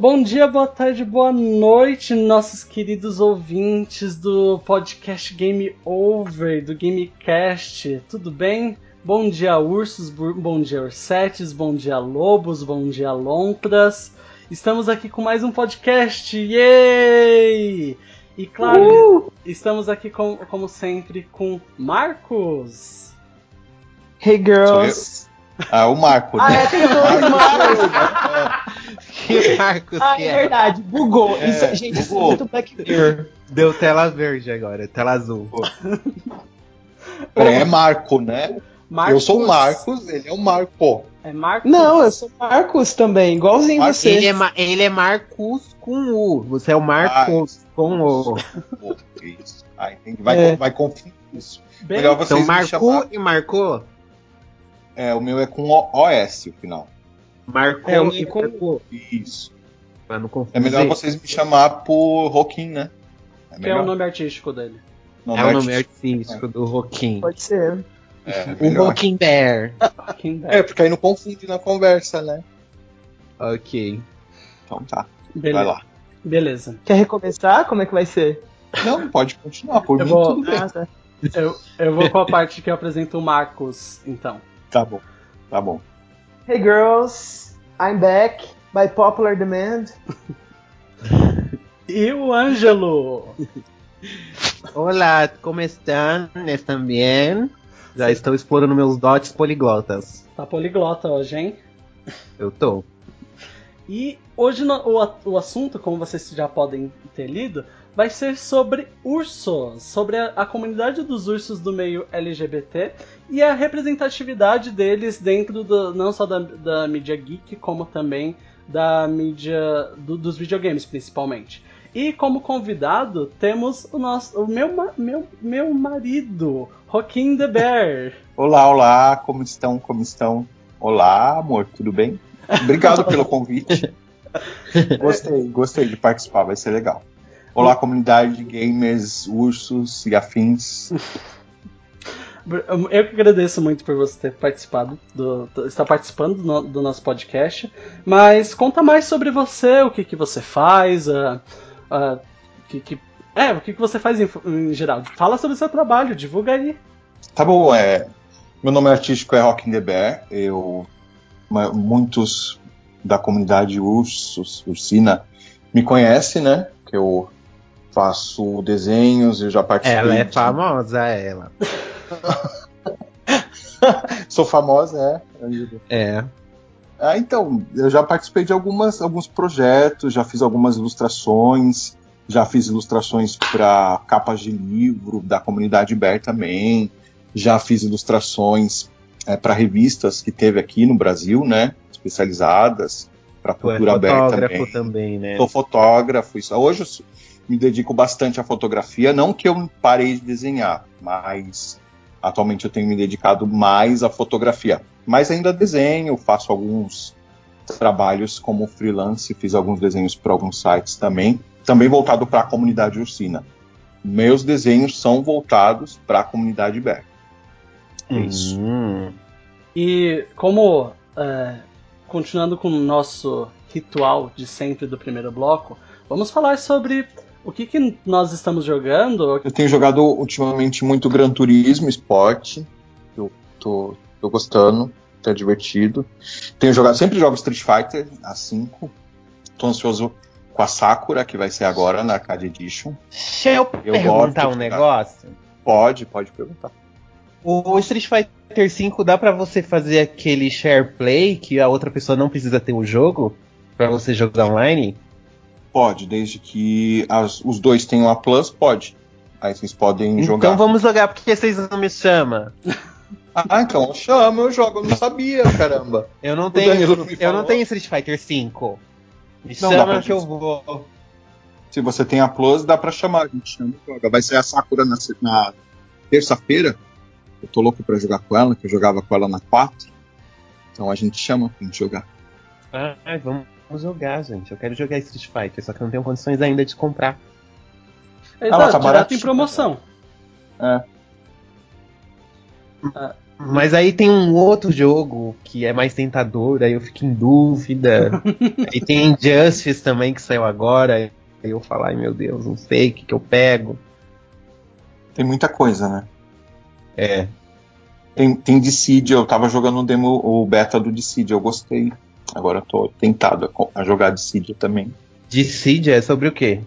Bom dia, boa tarde, boa noite, nossos queridos ouvintes do podcast Game Over, do Gamecast. Tudo bem? Bom dia, ursos, bom dia, ursetes, bom dia, lobos, bom dia, lontras. Estamos aqui com mais um podcast, yay! E claro, uh! estamos aqui com, como sempre com Marcos. Hey girls. Ah, o Marcos. Ah, né? é, tem dois Marcos. que Marcos ah, que é? verdade, bugou. É, isso, gente, bugou. isso é muito Black Mirror. Deu tela verde agora, tela azul. É Marco, né? Marcos. Eu sou o Marcos, ele é o Marco. É Marcos? Não, eu sou Marcos também, igualzinho Marcos. você. Ele é, ele é Marcos com U. Você é o Marcos com O. Isso. Ah, entendi. Vai, É. vai confundir isso. Bem, Melhor vocês Então me marcou chamar- e marcou? É, o meu é com O- OS, o final. Marcou É, e meu com- marcou. Isso. Pra não confundir. É melhor vocês me chamar por Roquim, né? É que é o nome artístico dele. Nome É o nome artístico. artístico do Roquim. Pode ser. É, O. Roquim Bear. É, porque aí não confunde na conversa, né? Ok. Então tá. Beleza. Vai lá. Beleza. Quer recomeçar? Como é que vai ser? Não, pode continuar. Por Eu mim, vou- tudo bem. Ah, tá. Eu, eu vou com a parte que eu apresento o Marcos, então. Tá bom. Tá bom. Hey girls, I'm back by popular demand. E o Ângelo? Olá, como estão? Estão bem? Já estou explorando meus dotes poliglotas. Tá poliglota hoje, hein? Eu tô. E hoje no- o, o assunto, como vocês já podem ter lido, vai ser sobre ursos, sobre a, a comunidade dos ursos do meio LGBT e a representatividade deles dentro do, não só da, da mídia geek, como também da mídia do- dos videogames, principalmente. E como convidado temos o nosso, o meu, meu, meu marido, Joaquim the Bear. Olá, olá, como estão? Como estão? Olá, amor, tudo bem? Obrigado pelo convite. Gostei, gostei de participar, vai ser legal. Olá, comunidade de gamers, ursos e afins. Eu que agradeço muito por você ter participado, do, estar participando do, do nosso podcast. Mas conta mais sobre você, o que, que você faz, que, que- é, o que, que você faz em, em geral. Fala sobre o seu trabalho, divulga aí. Tá bom, é. Meu nome artístico é Rockin' the Bear. Eu. Muitos da comunidade ursos, ursina, me conhecem, né? Que eu faço desenhos, eu já participei. Ela é de- famosa, ela. Sou famosa, é. É. Ah, então, eu já participei de algumas, alguns projetos, já fiz algumas ilustrações, já fiz ilustrações para capas de livro da comunidade Bear também, já fiz ilustrações para revistas que teve aqui no Brasil, né, especializadas para é cultura Bear fotógrafo também. também, né? Sou fotógrafo, isso. Hoje me dedico bastante à fotografia, não que eu parei de desenhar, mas atualmente eu tenho me dedicado mais à fotografia. Mas ainda desenho, faço alguns trabalhos como freelance, fiz alguns desenhos para alguns sites também, também voltado para a comunidade ursina. Meus desenhos são voltados para a comunidade Bear. É isso. Hum. E como, é, continuando com o nosso ritual de sempre do primeiro bloco, vamos falar sobre o que, que nós estamos jogando. Eu tenho jogado ultimamente muito Gran Turismo Esporte. Eu tô, tô gostando, tá divertido. Tenho jogado, sempre jogo Street Fighter a 5. Tô ansioso com a Sakura, que vai ser agora na Arcade Edition. Deixa eu, Eu perguntar um negócio. Pode, pode perguntar. O Street Fighter V dá pra você fazer aquele share play que a outra pessoa não precisa ter o jogo pra você jogar online? Pode, desde que as- os dois tenham a Plus, pode. Aí vocês podem jogar. Então vamos jogar porque vocês não me chamam. Ah, então chama, eu jogo, eu não sabia, caramba. Eu não tenho, eu não tenho Street Fighter V. Me Não chama que eu vou. Se você tem a Plus, dá pra chamar, a gente chama e joga. Vai ser a Sakura na, na terça-feira. Eu tô louco pra jogar com ela, que eu jogava com ela na 4. Então a gente chama pra gente jogar. Ai, vamos jogar, gente. Eu quero jogar Street Fighter, só que eu não tenho condições ainda de comprar. Exato, tá direto em promoção. É. Ah, Mas aí tem um outro jogo que é mais tentador, aí eu fico em dúvida. aí tem Injustice também que saiu agora. Aí eu falo, ai meu Deus, não sei o que, que eu pego. Tem muita coisa, né? É. Tem, tem Dissidia, eu tava jogando o demo, o beta do Dissidia, eu gostei. Agora eu tô tentado a, jogar Dissidia também. Dissidia é sobre o quê?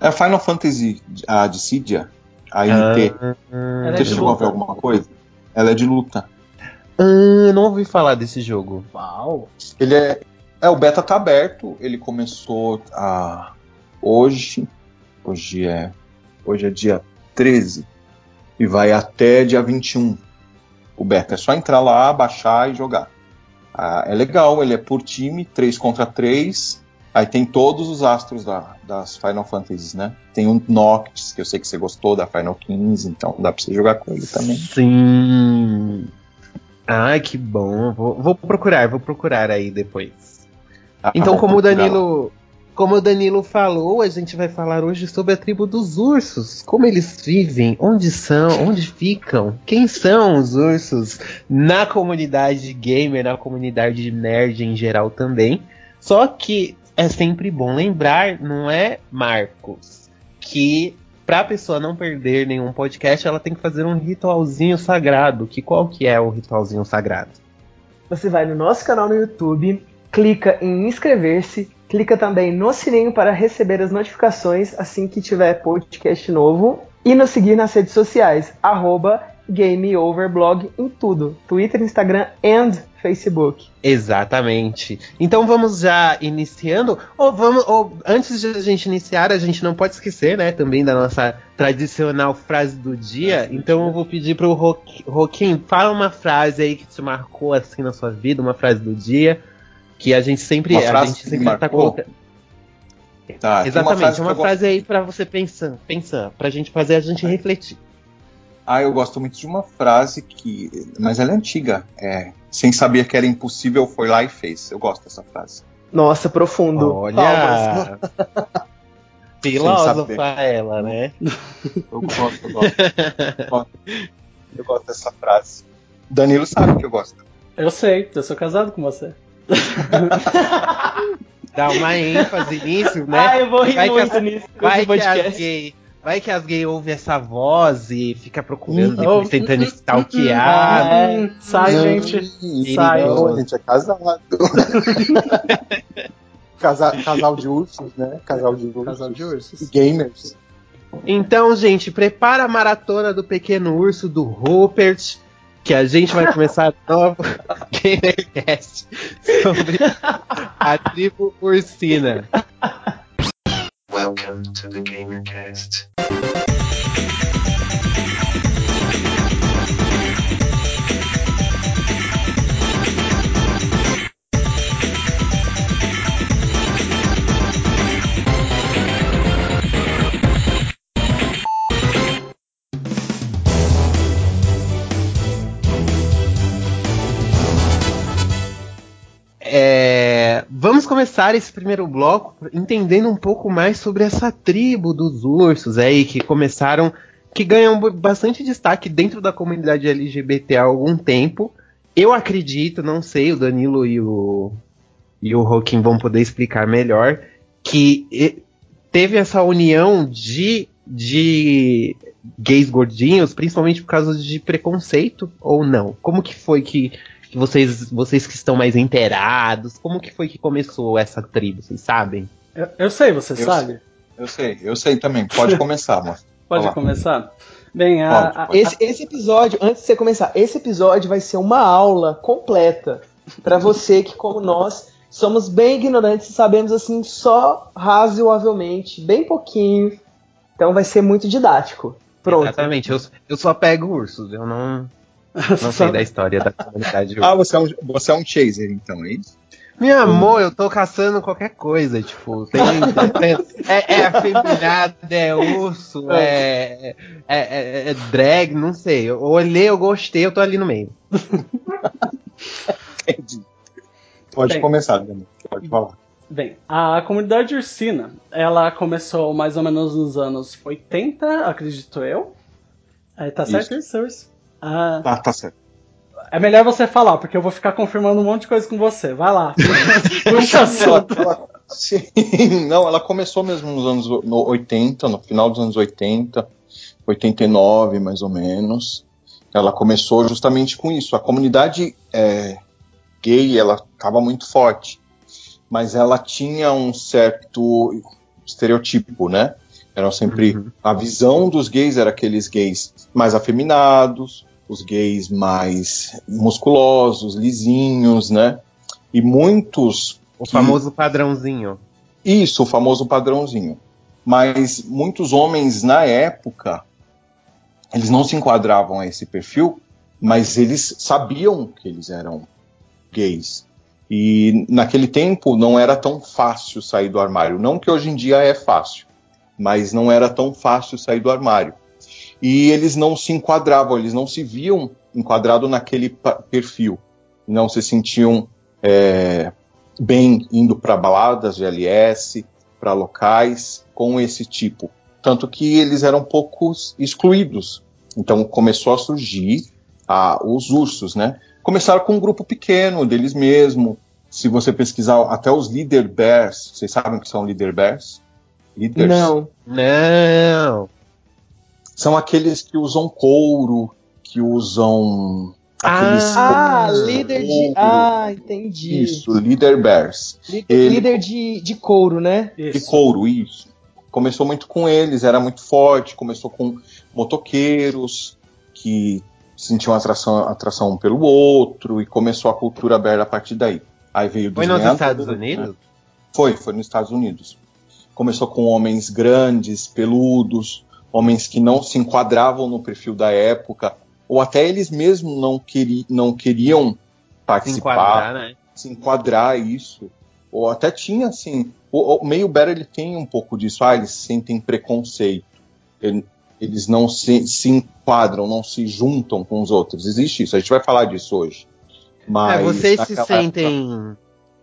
É Final Fantasy, a Dissidia, a NT. Ah, Ela é Você de chegou a luta. ver alguma coisa? Ela é de luta. ah, não ouvi falar desse jogo. Uau. Ele é. É, o beta tá aberto. Ele começou a. Hoje. Hoje é. Hoje é dia 13. E vai até dia 21. O beta. É só entrar lá, baixar e jogar. Ah, é legal, ele é por time, 3 contra 3. Aí tem todos os astros da- das Final Fantasies, né? Tem um Noctis, que eu sei que você gostou da Final 15, então dá pra você jogar com ele também. Sim. Ai, que bom. Vou, vou procurar, vou procurar aí depois. Ah, Então, como o procurar. Danilo, como o Danilo falou, a gente vai falar hoje sobre a tribo dos ursos, como eles vivem, onde são, onde ficam, quem são os ursos na comunidade gamer, na comunidade nerd em geral também. Só que é sempre bom lembrar, não é, Marcos, que para a pessoa não perder nenhum podcast, ela tem que fazer um ritualzinho sagrado. Que qual que é o ritualzinho sagrado? Você vai no nosso canal no YouTube, clica em inscrever-se, clica também no sininho para receber as notificações assim que tiver podcast novo e nos seguir nas redes sociais, arroba GameOverblog em tudo, Twitter, Instagram e Facebook. Exatamente. Então vamos já iniciando. Ou vamos, ou antes de a gente iniciar, a gente não pode esquecer, né, também da nossa tradicional frase do dia. Então eu vou pedir pro Ro- Roquim, fala uma frase aí que te marcou assim na sua vida, uma frase do dia que a gente sempre, Uma a frase gente sempre tá marcou? colocando. Tá, Exatamente, uma eu frase aí pra você pensar, pensar, pra gente fazer a gente refletir. Ah, eu gosto muito de uma frase que. Mas ela é antiga. É. Sem saber que era impossível, foi lá e fez. Eu gosto dessa frase. Nossa, profundo. Olha! Filósofa ela, né? Eu gosto, eu gosto. eu gosto. Eu gosto dessa frase. Danilo sabe que eu gosto. Eu sei, eu sou casado com você. Dá uma ênfase nisso, né? Ah, eu vou rir Vai que muito as- nisso com Vai esse que as gay, vai que as gay ouvem essa voz e fica procurando, Hum, depois oh, tentando hum, stalkear. É. Hum, sai, gente. Sai. Não, a gente é casado. Casa- casal de ursos, né? Casal de ursos. Casal de ursos. E gamers. Então, gente, prepara a maratona do Pequeno Urso do Rupert, que a gente vai começar novo GamerCast sobre a tribo ursina. Welcome to the GamerCast. Vamos começar esse primeiro bloco entendendo um pouco mais sobre essa tribo dos ursos aí que começaram, que ganham bastante destaque dentro da comunidade LGBT há algum tempo. Eu acredito, não sei, o Danilo e o e o Roquim vão poder explicar melhor que teve essa união de de gays gordinhos, principalmente por causa de preconceito ou não? Como que foi que vocês, vocês que estão mais inteirados, como que foi que começou essa tribo, vocês sabem? Eu, eu sei, você Eu sabe? Eu sei, eu sei também. Pode começar, amor. Pode Olá. começar? Bem, a, Pode, a- pode. Esse, esse episódio, antes de você começar, esse episódio vai ser uma aula completa para você que, como nós, somos bem ignorantes e sabemos assim só razoavelmente, bem pouquinho. Então vai ser muito didático. Pronto. Exatamente, eu, eu só pego ursos, eu não, não sei da história da comunidade Ah, você é um, você é um chaser, então, é isso? Meu amor, eu tô caçando qualquer coisa, tipo, tem, é, é afeminado, é urso, é, é, é- é drag, não sei. Eu olhei, eu gostei, eu tô ali no meio. Entendi. Pode Bem. começar, Danilo. Pode falar. Bem, a comunidade ursina, ela começou mais ou menos nos anos 80, acredito eu. É, tá certo isso? Ah, Tá, tá certo. é melhor você falar, porque eu vou ficar confirmando um monte de coisa com você. Vai lá. Assunto. Ela- sim, não, ela começou mesmo nos anos no 80, no final dos anos 80, 89 mais ou menos. Ela começou justamente com isso. A comunidade é, gay, ela estava muito forte, mas ela tinha um certo estereotipo, né? Eram sempre Uhum. a visão dos gays era aqueles gays mais afeminados, os gays mais musculosos, lisinhos, né? E muitos O que- famoso padrãozinho. isso, o famoso padrãozinho. Mas muitos homens na época, eles não se enquadravam a esse perfil, mas eles sabiam que eles eram gays. E naquele tempo não era tão fácil sair do armário. Não que hoje em dia é fácil, mas não era tão fácil sair do armário. E eles não se enquadravam, eles não se viam enquadrados naquele perfil. Não se sentiam é, bem indo para baladas de LS, para locais com esse tipo. Tanto que eles eram poucos excluídos. Então começou a surgir ah, os ursos, né? Começaram com um grupo pequeno deles mesmo. Se você pesquisar até os leader bears, vocês sabem o que são leader bears? Leaders. Não. Não. São aqueles que usam couro, que usam aqueles Ah, couro. líder de. Ah, entendi. Isso, leader bears. Líder, Ele- líder de, de couro, né? de Isso. couro, isso. Começou muito com eles, era muito forte, começou com motoqueiros que sentiam atração, atração um pelo outro e começou a cultura aberta a partir daí. Aí veio dos Foi nos Estados né? Unidos? Foi, foi nos Estados Unidos. Começou com homens grandes, peludos, homens que não se enquadravam no perfil da época, ou até eles mesmos não, queri, não queriam Se participar enquadrar, né? se enquadrar isso. Ou até tinha, assim, o, o meio Better ele tem um pouco disso. Ah, eles sentem preconceito. Ele- eles não se, se enquadram, não se juntam com os outros. Existe isso, a gente vai falar disso hoje. Mas É, vocês se sentem.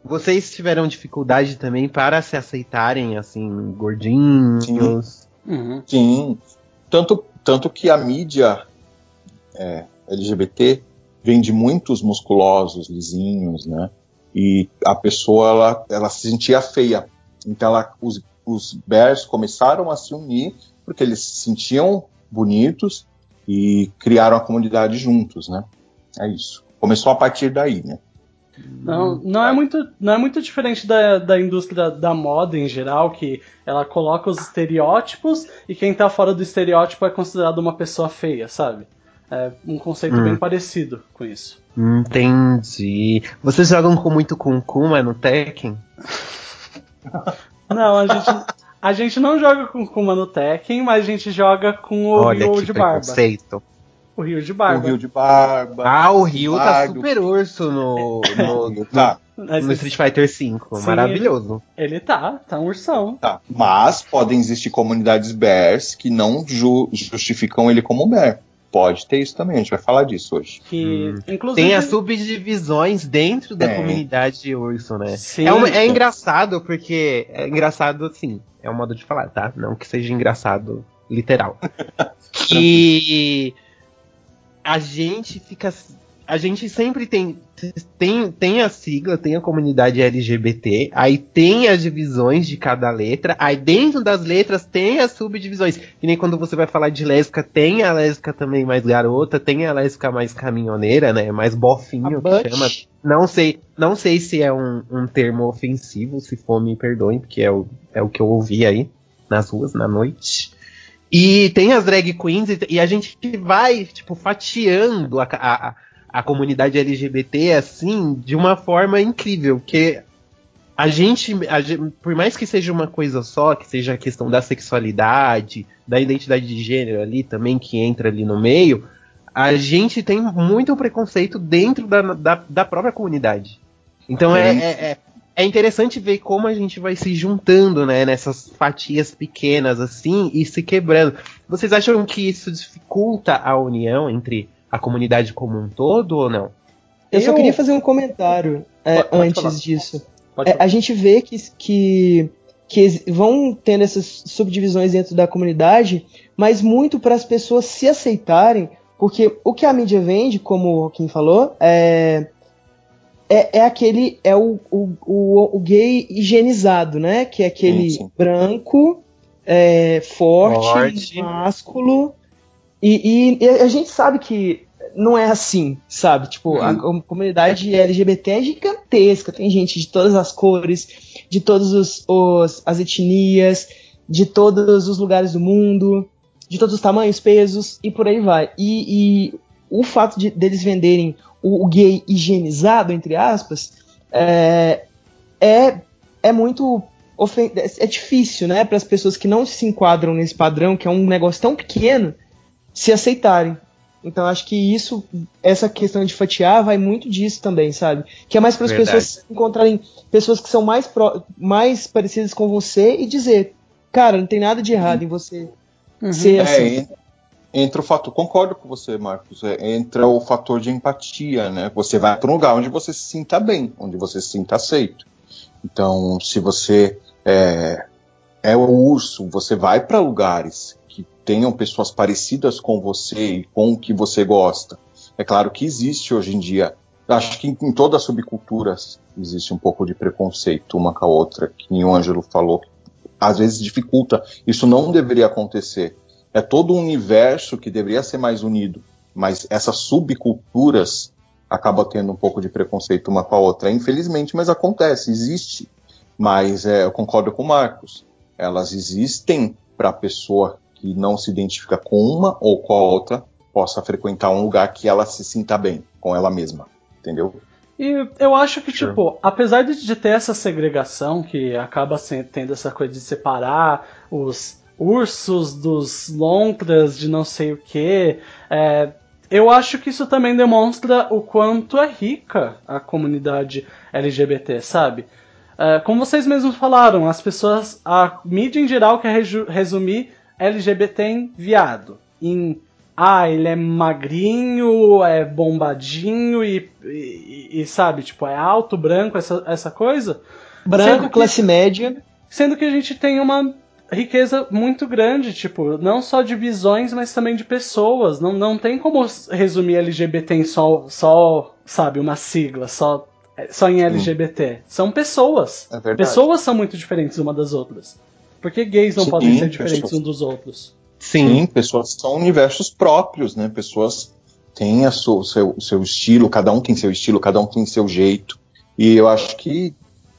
Vocês tiveram dificuldade também para se aceitarem, assim, gordinhos. Uhum. sim. Tanto, tanto que a mídia é, LGBT vende muitos musculosos, lisinhos, né? E a pessoa, ela, ela se sentia feia. Então, ela, os, os bears começaram a se unir porque eles se sentiam bonitos e criaram a comunidade juntos, né? É isso. Começou a partir daí, né? Não, não, é muito, não é muito diferente da, da indústria da moda em geral, que ela coloca os estereótipos e quem tá fora do estereótipo é considerado uma pessoa feia, sabe? É um conceito Hum. bem parecido com isso. Entendi. Vocês jogam com muito com Kuma no Tekken? Não, a gente, a gente não joga com Kuma no Tekken, mas a gente joga com o Olha que de Barba. preconceito. O Rio de O Barba. Rio de Barba. Ah, o Ryu tá Bardo. super urso no, no, Tá, Mas no Street Fighter V. Sim, Maravilhoso. ele tá, tá um ursão. tá. Mas podem existir comunidades bears que não ju- justificam ele como bear. Pode ter isso também, a gente vai falar disso hoje. Que, inclusive. Tem as subdivisões dentro da É. comunidade de urso, né? Sim. É, uma- é engraçado porque. É engraçado assim. É um modo de falar, tá? Não que seja engraçado literal. que a gente fica. A gente sempre tem, tem. Tem a sigla, tem a comunidade LGBT, aí tem as divisões de cada letra, aí dentro das letras tem as subdivisões. Que nem quando você vai falar de lésbica, tem a lésbica também mais garota, tem a lésbica mais caminhoneira, né? Mais A bofinho que Butch. chama. Não sei, não sei se é um, um termo ofensivo, se for me perdoem, porque é o, é o que eu ouvi aí nas ruas na noite. E tem as drag queens e, e a gente vai, tipo, fatiando a, a, a comunidade LGBT assim de uma forma incrível, porque a gente, a gen- por mais que seja uma coisa só, que seja a questão da sexualidade, da identidade de gênero ali também, que entra ali no meio, a gente tem muito preconceito dentro da, da, da própria comunidade. Então é, é, é, é interessante ver como a gente vai se juntando, né, nessas fatias pequenas assim e se quebrando. Vocês acham que isso dificulta a união entre a comunidade como um todo ou não? Eu, só Eu- queria fazer um comentário é, Pode- pode antes falar. disso. É, a gente vê que, que, que vão tendo essas subdivisões dentro da comunidade, mas muito para as pessoas se aceitarem Porque o que a mídia vende, como o Joaquim falou, é, é, é aquele. É o, o, o, o gay higienizado, né? Que é aquele branco, é, forte, Forte. másculo. E, e- e a gente sabe que não é assim, sabe? Tipo, a com- comunidade LGBT é gigantesca. Tem gente de todas as cores, de todas os, os- as etnias, de todos os lugares do mundo, de todos os tamanhos, pesos e por aí vai. E, e o fato de deles venderem o, o gay higienizado, entre aspas, é, é, é muito. ofen- É difícil, né, para as pessoas que não se enquadram nesse padrão, que é um negócio tão pequeno, se aceitarem. Então acho que isso, essa questão de fatiar, vai muito disso também, sabe? Que é mais para as pessoas encontrarem pessoas que são mais, pró- mais parecidas com você e dizer, cara, não tem nada de errado em você Uhum. ser É, assim. Entra o fator, concordo com você, Marcos, é, entra o fator de empatia, né? Você vai para um lugar onde você se sinta bem, onde você se sinta aceito. Então, se você é, é o urso, você vai para lugares que tenham pessoas parecidas com você e com o que você gosta. É claro que existe hoje em dia, acho que em, em todas as subculturas existe um pouco de preconceito uma com a outra, que o Ângelo falou, às vezes dificulta. Isso não deveria acontecer. É todo um universo que deveria ser mais unido, mas essas subculturas acabam tendo um pouco de preconceito uma com a outra. Infelizmente, mas acontece, existe. Mas é, eu concordo com o Marcos. Elas existem para a pessoa que não se identifica com uma ou com a outra possa frequentar um lugar que ela se sinta bem com ela mesma, entendeu? E eu acho que, Sure. tipo, apesar de, ter essa segregação, que acaba tendo essa coisa de separar os ursos dos lontras de não sei o que, eu acho que isso também demonstra o quanto é rica a comunidade LGBT, sabe? É, como vocês mesmos falaram, as pessoas, a mídia em geral quer resumir LGBT em viado, em ah, ele é magrinho, é bombadinho e, e- e, sabe, tipo, é alto, branco, essa, essa coisa. Branco, que- classe média. Sendo que a gente tem uma riqueza muito grande, tipo, não só de visões, mas também de pessoas. Não, não tem como resumir LGBT em só, só sabe, uma sigla, só, só em LGBT. São pessoas. É. Pessoas são muito diferentes uma das outras. Por que gays não Sim, podem ser diferentes pessoas. uns dos outros? Sim. Sim, pessoas são universos próprios, né? Pessoas têm a sua- o seu, o seu estilo, cada um tem seu estilo, cada um tem seu jeito. E eu acho que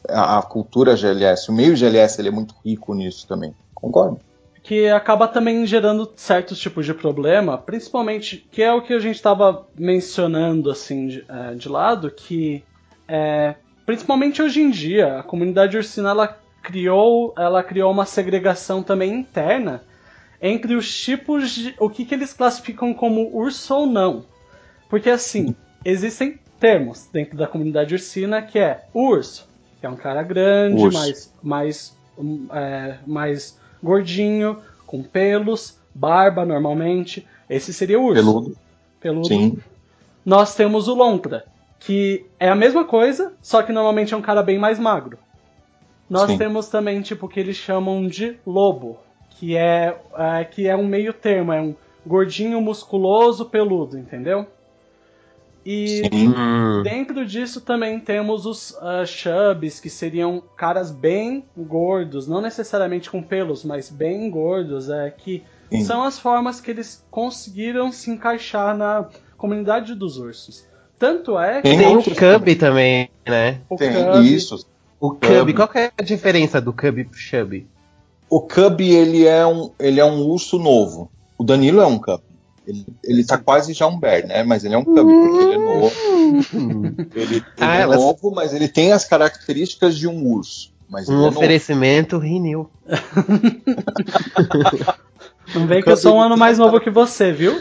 a, a cultura GLS, o meio GLS, ele é muito rico nisso também. Concordo. que acaba também gerando certos tipos de problema, principalmente que é o que a gente estava mencionando assim de, eh, de lado, que é, principalmente hoje em dia a comunidade ursina ela criou, ela criou uma segregação também interna entre os tipos de o que, que eles classificam como urso ou não, porque assim existem termos dentro da comunidade ursina que é urso, que é um cara grande, Urso. mais mais um, é, mais gordinho, com pelos, barba normalmente. Esse seria o urso. Peludo. Peludo. Sim. Nós temos o lontra, que é a mesma coisa, só que normalmente é um cara bem mais magro. Nós Sim. temos também tipo o que eles chamam de lobo, que é, é, que é um meio termo, é um gordinho musculoso peludo, entendeu? E Sim. Dentro disso também temos os ah, chubs, que seriam caras bem gordos, não necessariamente com pelos, mas bem gordos, é que Sim. são as formas que eles conseguiram se encaixar na comunidade dos ursos. Tanto é que Tem Tem o Cub também, né? o Tem Cub- isso. O Cub, qual que é a diferença do Cub pro Chub? O Cub, ele é um, ele é um urso novo. O Danilo é um Cub. Ele, ele tá quase já um bear, né? Mas ele é um Cub, porque ele é novo. Ele, ele Ah, é elas- novo, mas ele tem as características de um urso. Mas Um ele é novo. oferecimento Rinil. Não vem que eu sou um ano mais novo que você, viu?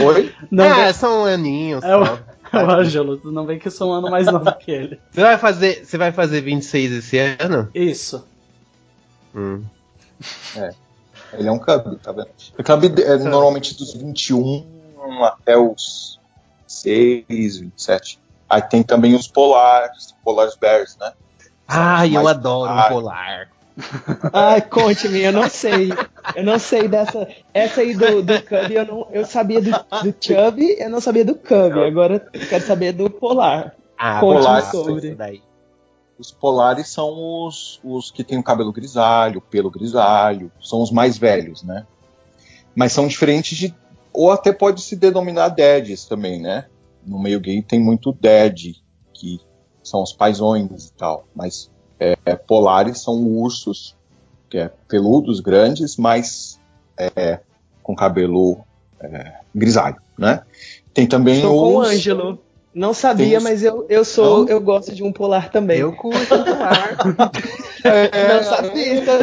Oi? Não ah, vem... são aninhos É o- só. É o Ângelo, não vem que eu sou um ano mais novo que ele. Você vai fazer, você vai fazer 26 esse ano? Isso. Hum. Ele é um Cub, tá vendo? O Cub é normalmente dos 21 até os 6, 27. Aí tem também os polares, Polaris Bears, né? Ai, eu adoro um polar. Ai, conte-me, eu não sei. Eu não sei dessa. Essa aí do, do Cub, eu, não, eu sabia do, do Chubby, eu não sabia do Cub. Agora eu quero saber do Polar. Ah, Conte-me Polar, sobre. isso daí. Os polares são os, os que têm o cabelo grisalho, pelo grisalho, são os mais velhos, né? Mas são diferentes de. Ou até pode se denominar dads também, né? No meio gay tem muito dad, que são os paisões e tal. Mas é, é, polares são ursos, que é peludos, grandes, mas é, com cabelo é, grisalho, né? Tem também Estou com o os. Ângelo. Não sabia, mas eu, eu sou. Não? Eu gosto de um polar também. Eu curto Polar. não sabia, então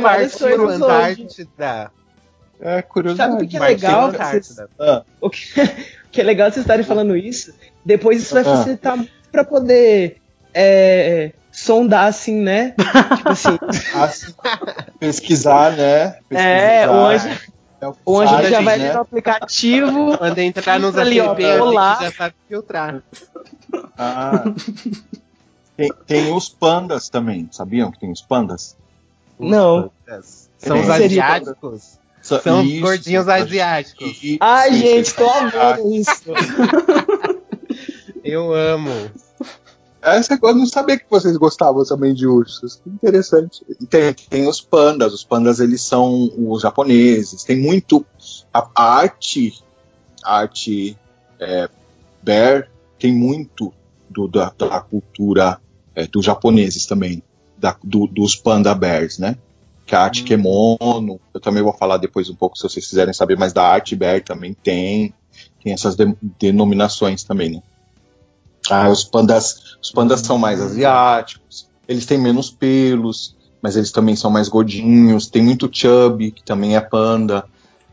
Partiu coisas hoje. Antártida. É curiosidade. Sabe o que é legal? Antártida. Ah, O que, o que é legal vocês estarem falando isso, depois isso vai Ah. facilitar muito pra poder é, sondar, assim, né? tipo assim, assim, pesquisar, né? É, Pesquisar. hoje- É o o Ângelo site, já vai né? ali no aplicativo. Quando entrar nos Ali, app, a gente já sabe filtrar. Ah. Tem, tem os pandas também, sabiam que tem os pandas? Não. São os asiáticos. São os isso, gordinhos asiáticos. Isso, Ai, isso, gente, isso. tô amando isso. Eu amo. Essa eu não sabia que vocês gostavam também de ursos. Que interessante. E Tem, tem os pandas. Os pandas, eles são os japoneses. Tem muito... A, a arte... A arte é, bear tem muito do- da, da cultura é, dos japoneses também. da- do- dos panda bears, né? Que a arte kemono... Eu também vou falar depois um pouco, se vocês quiserem saber, mas da arte bear também tem. Tem essas de- denominações também, né? Ah, os pandas, os pandas são mais asiáticos, eles têm menos pelos, mas eles também são mais gordinhos. Tem muito chubby, que também é panda.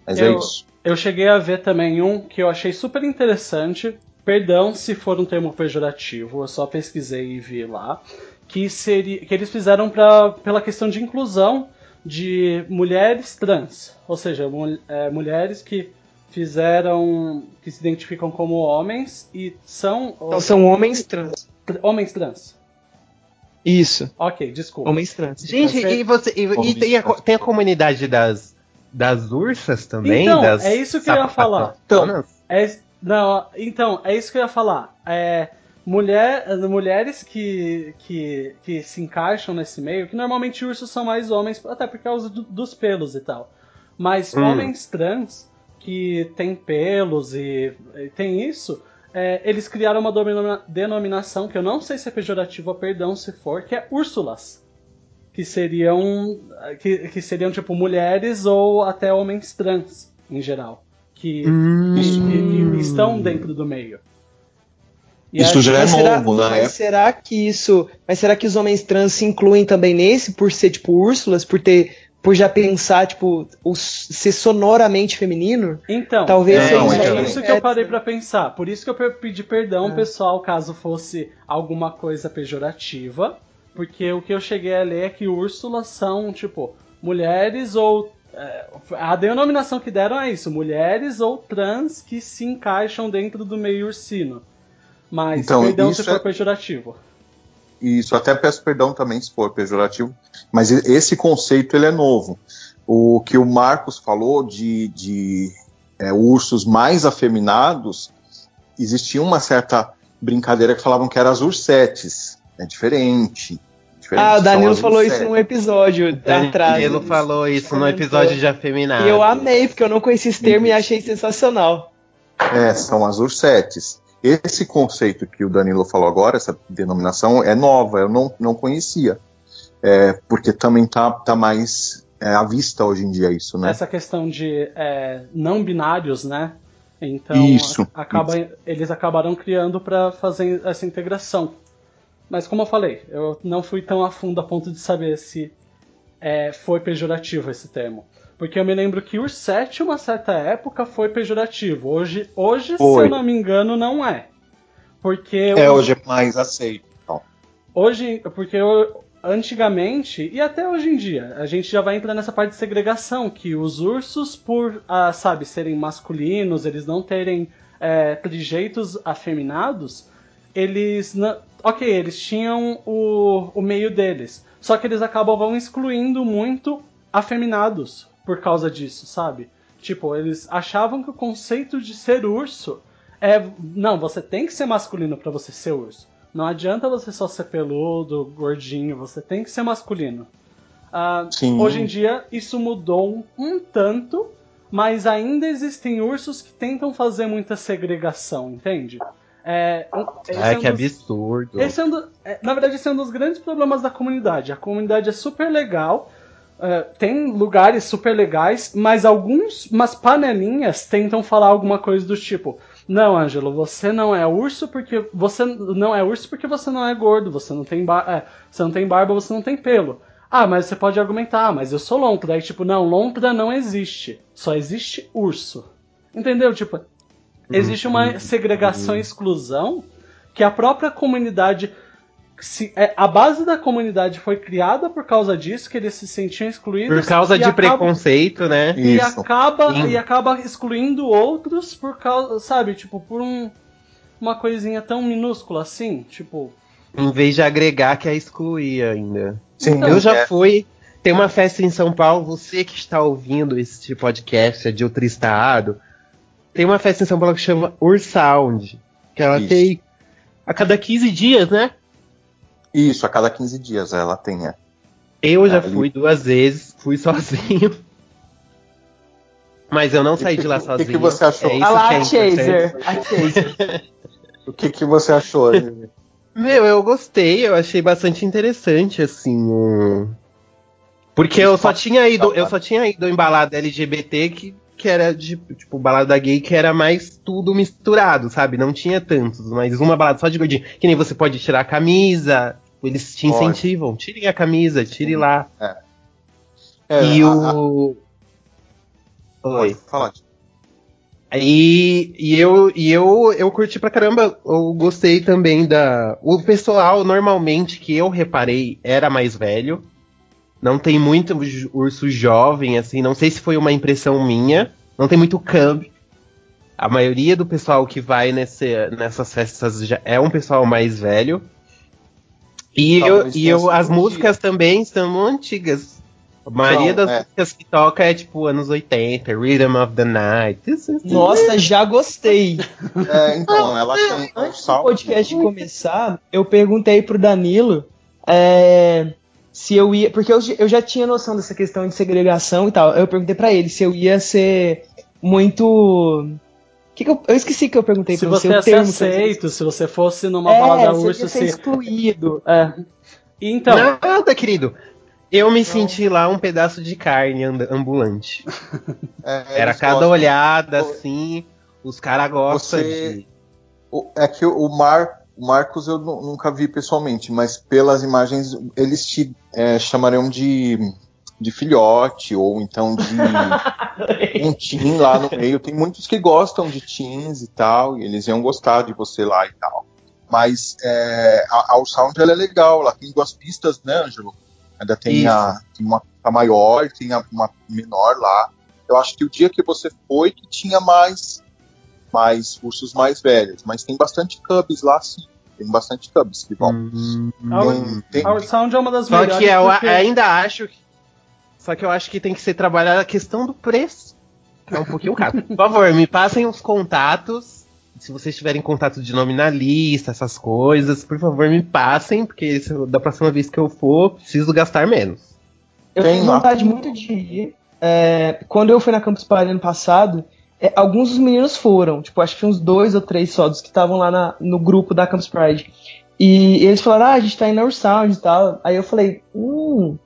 Mas é Eu- isso. Eu cheguei a ver também um que eu achei super interessante. Perdão se for um termo pejorativo, eu só pesquisei e vi lá. Que, seria, que eles fizeram pra, pela questão de inclusão de mulheres trans. Ou seja, mul- é, mulheres que fizeram. que se identificam como homens e são. Então são homens trans. tr- homens trans. Isso, Ok, desculpa. homens trans. Gente, Você- e, você, e, e tem, a, tem a comunidade das, das ursas também? Então, das é isso que eu ia falar. sapatonas? É, não, então, é isso que eu ia falar. É, mulher, mulheres que, que, que se encaixam nesse meio, que normalmente ursos são mais homens, até por causa do- dos pelos e tal. Mas Hum. homens trans que têm pelos e, e tem isso, é, eles criaram uma denominação que eu não sei se é pejorativa, perdão se for, que é Úrsulas. Que seriam, que, que seriam tipo mulheres ou até homens trans, em geral. Que Hum. que, que estão dentro do meio. E Isso já é Mas será, novo, né? mas será que isso. Mas será que os homens trans se incluem também nesse por ser tipo Úrsulas, por ter. Por já pensar, tipo, o, ser sonoramente feminino? Então, Talvez é, seja é isso que eu parei pra pensar. Por isso que eu pe- pedi perdão, Ah. pessoal, caso fosse alguma coisa pejorativa. Porque o que eu cheguei a ler é que Úrsulas são, tipo, mulheres ou. é, a denominação que deram é isso: mulheres ou trans que se encaixam dentro do meio ursino. Mas, Então, perdão se isso for é- pejorativo. Isso, até peço perdão também se for pejorativo, mas e- esse conceito ele é novo. O que o Marcos falou de, de é, ursos mais afeminados, existia uma certa brincadeira que falavam que eram as ursetes. É diferente. diferente, Ah, o Danilo falou isso num episódio atrás. Danilo falou isso no Comentou. episódio de afeminado. E eu amei, porque eu não conhecia esse termo e achei sensacional. É, são as ursetes. Esse conceito que o Danilo falou agora, essa denominação, é nova, eu não, não conhecia. É, porque também tá, tá mais é, à vista hoje em dia isso, né? essa questão de é, não binários, né? Então Isso, acaba, eles acabaram criando para fazer essa integração. Mas como eu falei, eu não fui tão a fundo a ponto de saber se é, foi pejorativo esse termo. Porque eu me lembro que Ursete, uma certa época, foi pejorativo. Hoje, hoje se Foi. eu não me engano, não é. Porque É, hoje é mais aceito. Então. Hoje, porque eu- antigamente, e até hoje em dia, a gente já vai entrar nessa parte de segregação, que os ursos, por, ah, sabe, serem masculinos, eles não terem é, trejeitos afeminados, eles. na- Ok, eles tinham o, o meio deles. Só que eles acabavam excluindo muito afeminados por causa disso, sabe? Tipo, eles achavam que o conceito de ser urso é. Não, você tem que ser masculino pra você ser urso. Não adianta você só ser peludo, gordinho, você tem que ser masculino. Ah, Sim. hoje em dia isso mudou um, tanto, mas ainda existem ursos que tentam fazer muita segregação, entende? É, Ai, é um que dos- absurdo. é um do- é, na verdade, esse é um dos grandes problemas da comunidade. A comunidade é super legal, é, tem lugares super legais, mas alguns, umas panelinhas tentam falar alguma coisa do tipo: Não, Ângelo, você não é urso porque você não é urso porque você não é gordo, você não tem, bar é, você não tem barba, você não tem pelo. Ah, mas você pode argumentar, mas eu sou lontra. Daí, tipo, não, lontra não existe. Só existe urso. Entendeu? Tipo, existe uma segregação e exclusão que a própria comunidade. Se, é, a base da comunidade foi criada por causa disso, que eles se sentiam excluídos. Por causa de acaba- preconceito, né? E Isso. acaba, Sim. e acaba excluindo outros por causa, sabe, tipo, por um, uma coisinha tão minúscula assim, tipo. Em vez de agregar, quer excluir ainda. Sim, Então, eu já é. fui. Tem uma festa em São Paulo, você que está ouvindo esse podcast, é de outro estado. Tem uma festa em São Paulo que chama Ursound. Que ela Isso. tem a cada 15 dias, né? Isso, a cada 15 dias ela tem. É. Eu já Ali. fui duas vezes, fui sozinho. Mas eu não saí de lá O que sozinho. que você achou? É Ah lá, é a. Chaser. A Chaser. O que, que você achou? Meu, eu gostei, eu achei bastante interessante, assim. um- Porque eu só tinha ido, eu só tinha ido em balada LGBT que, que era de, tipo, balada gay que era mais tudo misturado, sabe? Não tinha tantos, mas uma balada só de gordinho. Que nem você pode tirar a camisa, eles te Pode. incentivam, tirem a camisa, tire lá. É, e a- o. a- Oi. Fala. E, e eu, e eu, eu curti pra caramba. Eu gostei também da. O pessoal, normalmente, que eu reparei, era mais velho. Não tem muito urso jovem, assim. Não sei se foi uma impressão minha. Não tem muito cub. A maioria do pessoal que vai nesse, nessas festas já é um pessoal mais velho. E, eu, e eu, as músicas também são antigas. A maioria Então, das é. músicas que toca é tipo anos 80, Rhythm of the Night. Nossa, já gostei. É, então, ela tem um Antes do podcast começar, eu perguntei pro Danilo é, se eu ia. Porque eu, eu já tinha noção dessa questão de segregação e tal. Eu perguntei pra ele se eu ia ser muito. Que que eu, eu esqueci que eu perguntei Se pra você você. ia o ser termo que eu- aceito, se você fosse numa É, balada se eu urso, ia ser se. excluído. É. Então, Nada, querido. Eu me senti lá um pedaço de carne ambulante. É, Era cada gostam- olhada, assim. Os caras gostam Você- de. O- É que o, Mar, o Marcos eu nu- nunca vi pessoalmente, mas pelas imagens eles te é, chamariam de, de filhote ou então de um teen lá no meio. Tem muitos que gostam de teens e tal, e eles iam gostar de você lá e tal. Mas é, a, a Sound ela é legal, ela tem duas pistas, né, Ângelo? Ainda tem, Isso. a, tem uma pista maior, tem a- uma menor lá. Eu acho que o dia que você foi que tinha mais mais ursos mais velhos, mas tem bastante cubs lá sim. Tem bastante cubs que vão. Hum, Tem, tem- Our Sound é uma das Só melhores. que eu porque- ainda acho que. Só que eu acho que tem que ser trabalhada a questão do preço. É um pouquinho caro. Por favor, me passem os contatos. Se vocês tiverem contato de nome na lista, essas coisas, por favor, me passem, porque se da próxima vez que eu for, preciso gastar menos. Eu tenho vontade muito de ir. É, quando eu fui na Campus Party ano passado, é, alguns dos meninos foram. Tipo, acho que uns dois ou três só dos que estavam lá na- no grupo da Campus Pride. E eles falaram, ah, a gente tá indo na Ursound e tal. Aí eu falei, hum,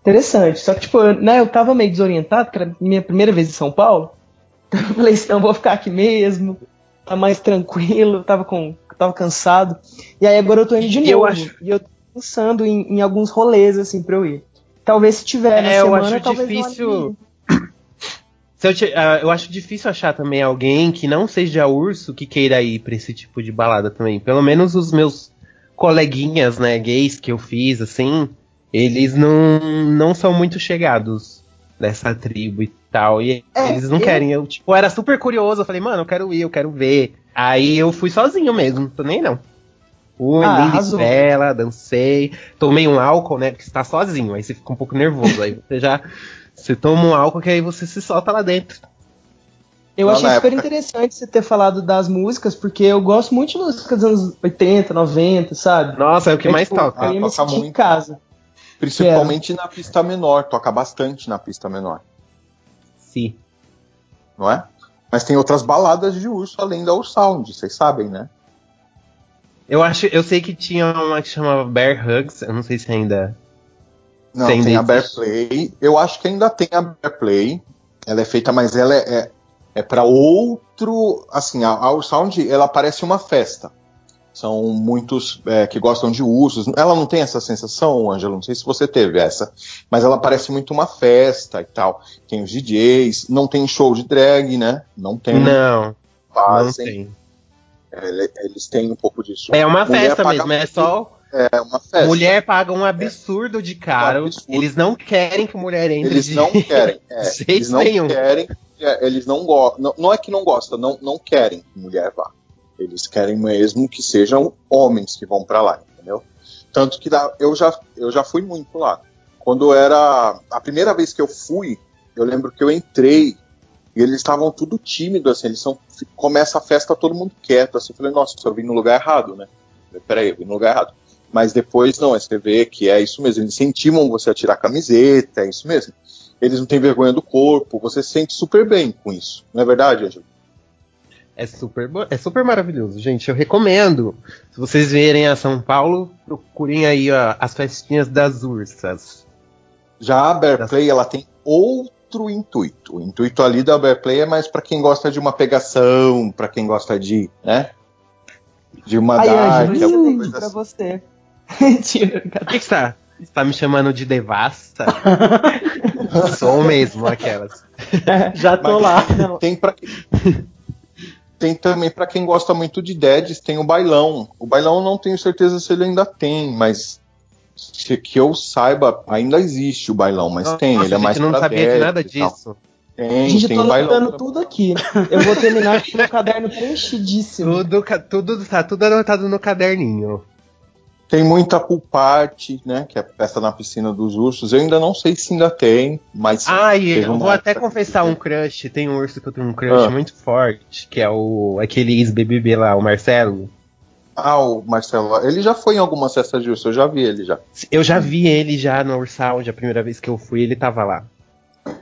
interessante. Só que, tipo, eu, né, eu tava meio desorientado, porque era a minha primeira vez em São Paulo. Então eu falei, então eu vou ficar aqui mesmo. Tá mais tranquilo, tava, com, tava cansado. E aí agora eu tô indo de Eu novo. acho- E eu tô pensando em, em alguns rolês, assim, pra eu ir. Talvez se tiver na É, eu semana, acho talvez eu difícil- eu, te- ah, eu acho difícil achar também alguém que não seja urso que queira ir pra esse tipo de balada também. Pelo menos os meus coleguinhas, né, gays que eu fiz, assim, eles não, não são muito chegados nessa tribo e tal. E É, eles não eu- querem. Eu, tipo, era super curioso. Eu falei, mano, eu quero ir, eu quero ver. Aí eu fui sozinho mesmo, tô nem não. Fui, Ah, bela, dancei. Tomei um álcool, né? Porque você tá sozinho, aí você fica um pouco nervoso. aí você já. Você toma um álcool que aí você se solta lá dentro. Eu Lá achei super época- interessante você ter falado das músicas, porque eu gosto muito de músicas dos anos 80, 90, sabe? Nossa, é o que É, mais tipo, toca. Eu me toca sentir em muito. casa. Principalmente na pista menor, toca bastante na pista menor, Sim. não é? Mas tem outras baladas de urso além da Ursound, vocês sabem, né? Eu acho, eu sei que tinha uma que chamava Bear Hugs, eu não sei se ainda. Não, Tem a Bear. Play. Eu acho que ainda tem a Bear Play. Ela é feita, mas ela é, é, é para outro. Assim, a, a Ursound, ela parece uma festa. São muitos é, que gostam de ursos. Ela não tem essa sensação, Ângela? Não sei se você teve essa. Mas ela parece muito uma festa e tal. Tem os DJs. Não tem show de drag, né? Não tem. Não, não fazem. tem. Ele- Eles têm um pouco disso. É uma Mulher festa mesmo, é muito. só. É uma festa. Mulher paga um absurdo de caro. Um absurdo. Eles não querem que mulher entre Eles de- não querem. é, eles não nenhum. querem. é, Eles não gostam. Não, não é que não gostam, não, não querem que mulher vá. Eles querem mesmo que sejam homens que vão pra lá, entendeu? Tanto que eu, já, eu já fui muito lá. Quando era. A primeira vez que eu fui, eu lembro que eu entrei e eles estavam tudo tímidos, assim. Eles são. Começa a festa todo mundo quieto. Assim, eu falei, nossa, eu vim no lugar errado, né? Peraí, eu vim no lugar errado. Mas depois, não, você vê que é isso mesmo. Eles incentivam você a tirar a camiseta, é isso mesmo. Eles não têm vergonha do corpo, você se sente super bem com isso. Não é verdade, Angelo? É super, é super maravilhoso, gente. Eu recomendo. Se vocês vierem a São Paulo, procurem aí ó, as festinhas das ursas. Já a Bear Tá. Play, ela tem outro intuito. O intuito ali da Bear Play é mais pra quem gosta de uma pegação, pra quem gosta de, né? De uma Aí, dark, Ângelo, alguma coisa pra assim. você. Mentira, O que que você tá? Você tá me chamando de devassa? Sou mesmo, aquelas. Já tô Mas- lá. Não, Tem para tem também pra quem gosta muito de Deads, tem o bailão. O bailão eu não tenho certeza se ele ainda tem, mas se que eu saiba, ainda existe o bailão, mas tem, Nossa, ele é mais eu não pra sabia de nada e disso. Tem, gente, eu tem tô bailão. anotando tudo aqui. Eu vou terminar com o caderno preenchidíssimo. Tudo, tudo, tá tudo anotado no caderninho. Tem muita pool party, né? Que é a festa na piscina dos ursos. Eu ainda não sei se ainda tem, mas Ah, e eu vou até confessar um crush. Tem um urso que eu tenho um crush Ah. muito forte, que é o aquele ex-BBB lá, o Marcelo. Ah, o Marcelo, ele já foi em algumas festas de urso, eu já vi ele já. Eu já vi ele já no Ursound, a primeira vez que eu fui, ele tava lá. E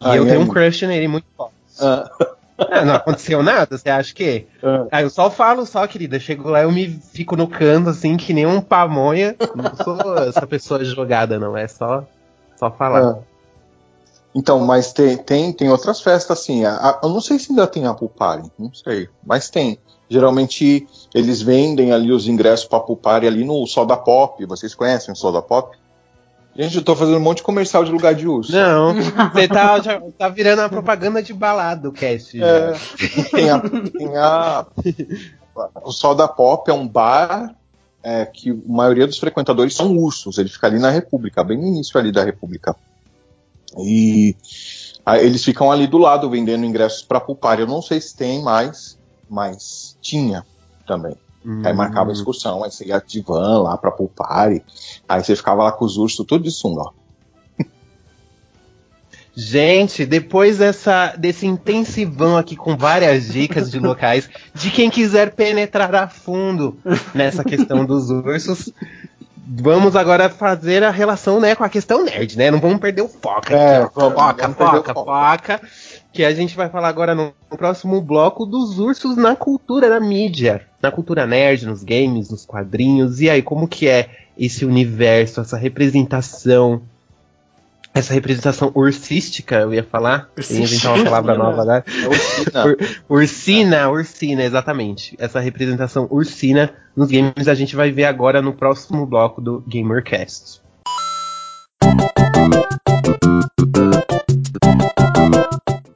Ah, eu e tenho um crush nele muito forte. Ah, Ah, não aconteceu nada, você acha que? ah. Ah, eu só falo só, querida. Chego lá, eu me fico no canto, assim, que nem um pamonha. Não sou essa pessoa jogada, não. É só, só falar. Ah. Então, mas tem, tem, tem outras festas assim. A- a- eu não sei se ainda tem a party, não sei, mas tem. Geralmente eles vendem ali os ingressos para party ali no Soda Pop. Vocês conhecem o Soda Pop? Gente, eu tô fazendo um monte de comercial de lugar de urso. Não, você tá, já, tá virando a propaganda de balada o cast. É, tem a, tem a- o Soda Pop é um bar é, que a maioria dos frequentadores são ursos. Ele fica ali na República, bem no início ali da República. E aí eles ficam ali do lado vendendo ingressos para pulpar. Eu não sei se tem mais, mas tinha também. Aí marcava a excursão, aí você ia de van lá pra pulpar. Aí você ficava lá com os ursos tudo de sunga, ó. Gente, depois dessa, desse intensivão aqui com várias dicas de locais, de quem quiser penetrar a fundo nessa questão dos ursos, vamos agora fazer a relação né, com a questão nerd, né? Não vamos perder o foco É, aqui, ó. vamos, foca, foca, foca. Que a gente vai falar agora no, no próximo bloco dos ursos na cultura, na mídia. Na cultura nerd, nos games, nos quadrinhos. E aí, como que é esse universo, essa representação essa representação ursística, eu ia falar. Eu ia inventar uma palavra nova agora. É ursina. Ur- Ursina, ursina, exatamente. Essa representação ursina nos games a gente vai ver agora no próximo bloco do GamerCast.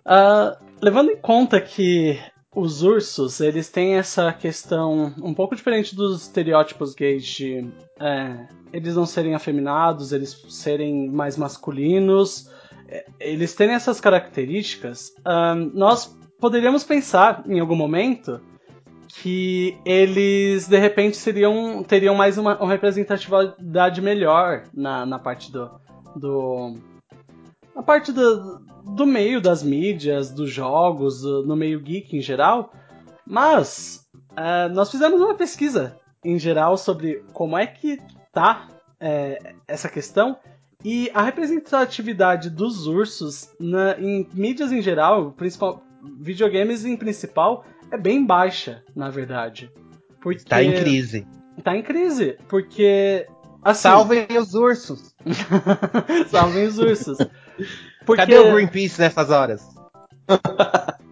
Ah, levando em conta que os ursos, eles têm essa questão um pouco diferente dos estereótipos gays de é, eles não serem afeminados, eles serem mais masculinos, é, eles terem essas características, ah, nós poderíamos pensar em algum momento que eles de repente seriam teriam mais uma, uma representatividade melhor na, na parte do, do na parte do, do meio das mídias, dos jogos, no meio geek em geral. Mas é, nós fizemos uma pesquisa em geral sobre como é que tá é, essa questão e a representatividade dos ursos na, em mídias em geral, principal, videogames em principal, é bem baixa, na verdade. Porque Tá em crise. Tá em crise, porque assim, Salvem os ursos. salvem os ursos. Porque, Cadê o Greenpeace nessas horas?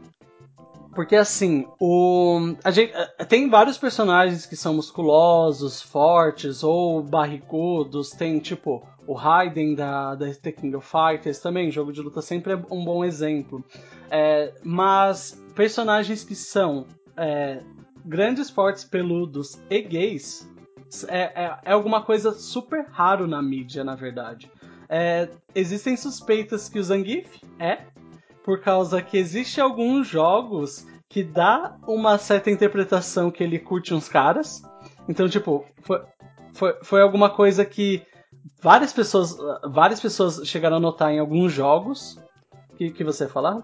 porque assim, o a gente eh, tem vários personagens que são musculosos, fortes ou barrigudos, tem tipo o Raiden da, da The King of Fighters também, jogo de luta sempre é um bom exemplo. É, mas personagens que são é, grandes, fortes, peludos e gays é, é, é alguma coisa super raro na mídia, na verdade. É, existem suspeitas que o Zangief é, por causa que existe alguns jogos que dá uma certa interpretação que ele curte uns caras. Então, tipo, foi, foi, foi alguma coisa que várias pessoas, várias pessoas chegaram a notar em alguns jogos. Que, que você ia falar?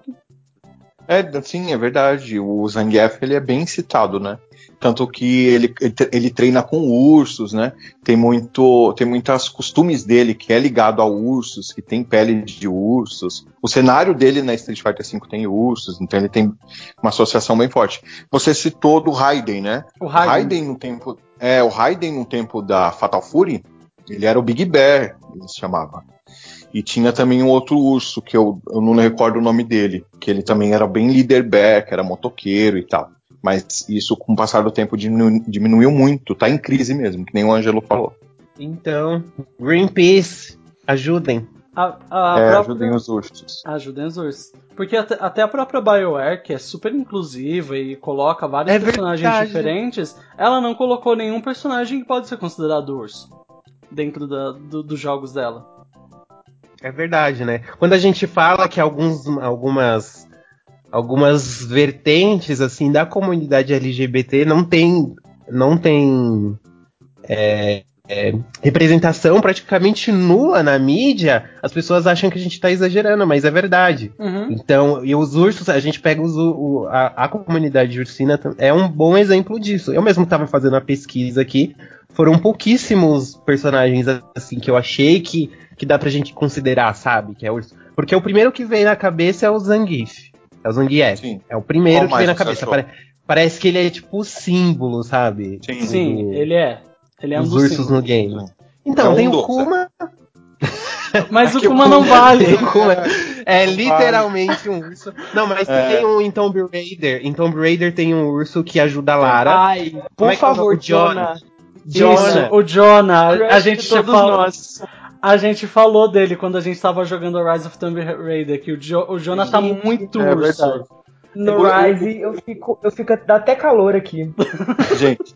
É, sim, é verdade. O Zangief ele é bem citado, né? Tanto que ele, ele treina com ursos, né? Tem muito, tem muitas costumes dele que é ligado a ursos, que tem pele de ursos. O cenário dele na Street Fighter V tem ursos, então ele tem uma associação bem forte. Você citou do Raiden, né? O Raiden. Raiden no tempo, é, o Raiden no tempo da Fatal Fury, ele era o Big Bear, ele se chamava. E tinha também um outro urso, que eu, eu não recordo o nome dele, que ele também era bem que era motoqueiro e tal. Mas isso, com o passar do tempo, diminu- diminuiu muito, tá em crise mesmo, que nem o Ângelo falou. Então, Greenpeace, ajudem. A, a é, própria- ajudem os ursos. Ajudem os ursos. Porque até, até a própria BioWare, que é super inclusiva e coloca vários É personagens verdade. diferentes, ela não colocou nenhum personagem que pode ser considerado urso dentro da- do- dos jogos dela. É verdade, né? Quando a gente fala que alguns, algumas, algumas vertentes assim da comunidade LGBT não tem, não tem é, é, representação praticamente nula na mídia, as pessoas acham que a gente tá exagerando, mas é verdade. Uhum. Então, e os ursos, a gente pega os, o- a, a comunidade ursina, é um bom exemplo disso. Eu mesmo estava fazendo a pesquisa aqui, foram pouquíssimos personagens assim que eu achei que, que dá pra gente considerar, sabe? Que é urso. Porque o primeiro que vem na cabeça é o Zangief. É o Zangief. Sim. É o primeiro Qual que vem na cabeça. Pare- parece que ele é tipo o símbolo, sabe? Sim. Sim, Do- ele é. Ele é um dos dos ursos no símbolos. game. Então, É um tem o dos, Kuma. Mas o Que Kuma não vale. O Kuma é literalmente um urso. Não, mas É. tem um em Tomb Raider. Em Tomb Raider tem um urso que ajuda a Lara. Ai, Como por é é o favor, nome? Jonah. Jonah. Isso, o Jonah. A gente, todos falou, nós. A gente falou dele quando a gente tava jogando Rise of Tomb Raider, que o, jo, o Jonah tá muito é urso. No Eu- eu- Rise eu fico, eu fico dá até calor aqui. Gente,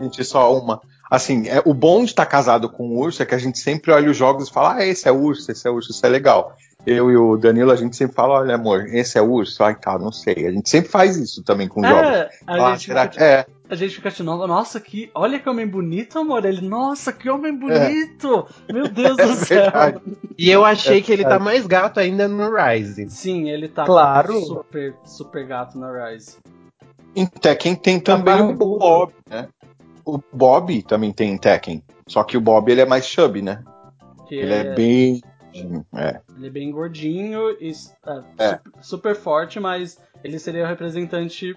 gente, só uma. Assim, é, o bom de estar casado com o urso é que a gente sempre olha os jogos e fala, ah, esse é urso, esse é urso, isso é legal. Eu e o Danilo, a gente sempre fala, olha, amor, esse é urso? Ai, tá, não sei. A gente sempre faz isso também com jogos. É, a, Ah, gente será que é? A gente fica de novo, nossa, que, olha que homem bonito, amor. Ele, nossa, que homem bonito! Meu Deus É do céu! verdade. E eu achei que ele tá mais gato ainda no Rise. Sim, ele tá Claro. super, super gato na Rise. Em Tekken tem também o barbudo. Bob, né? O Bob também tem em Tekken. Só que o Bob ele é mais chubby, né? Que Ele é bem. É. Ele é bem gordinho e é, É. Super, super forte, mas ele seria o representante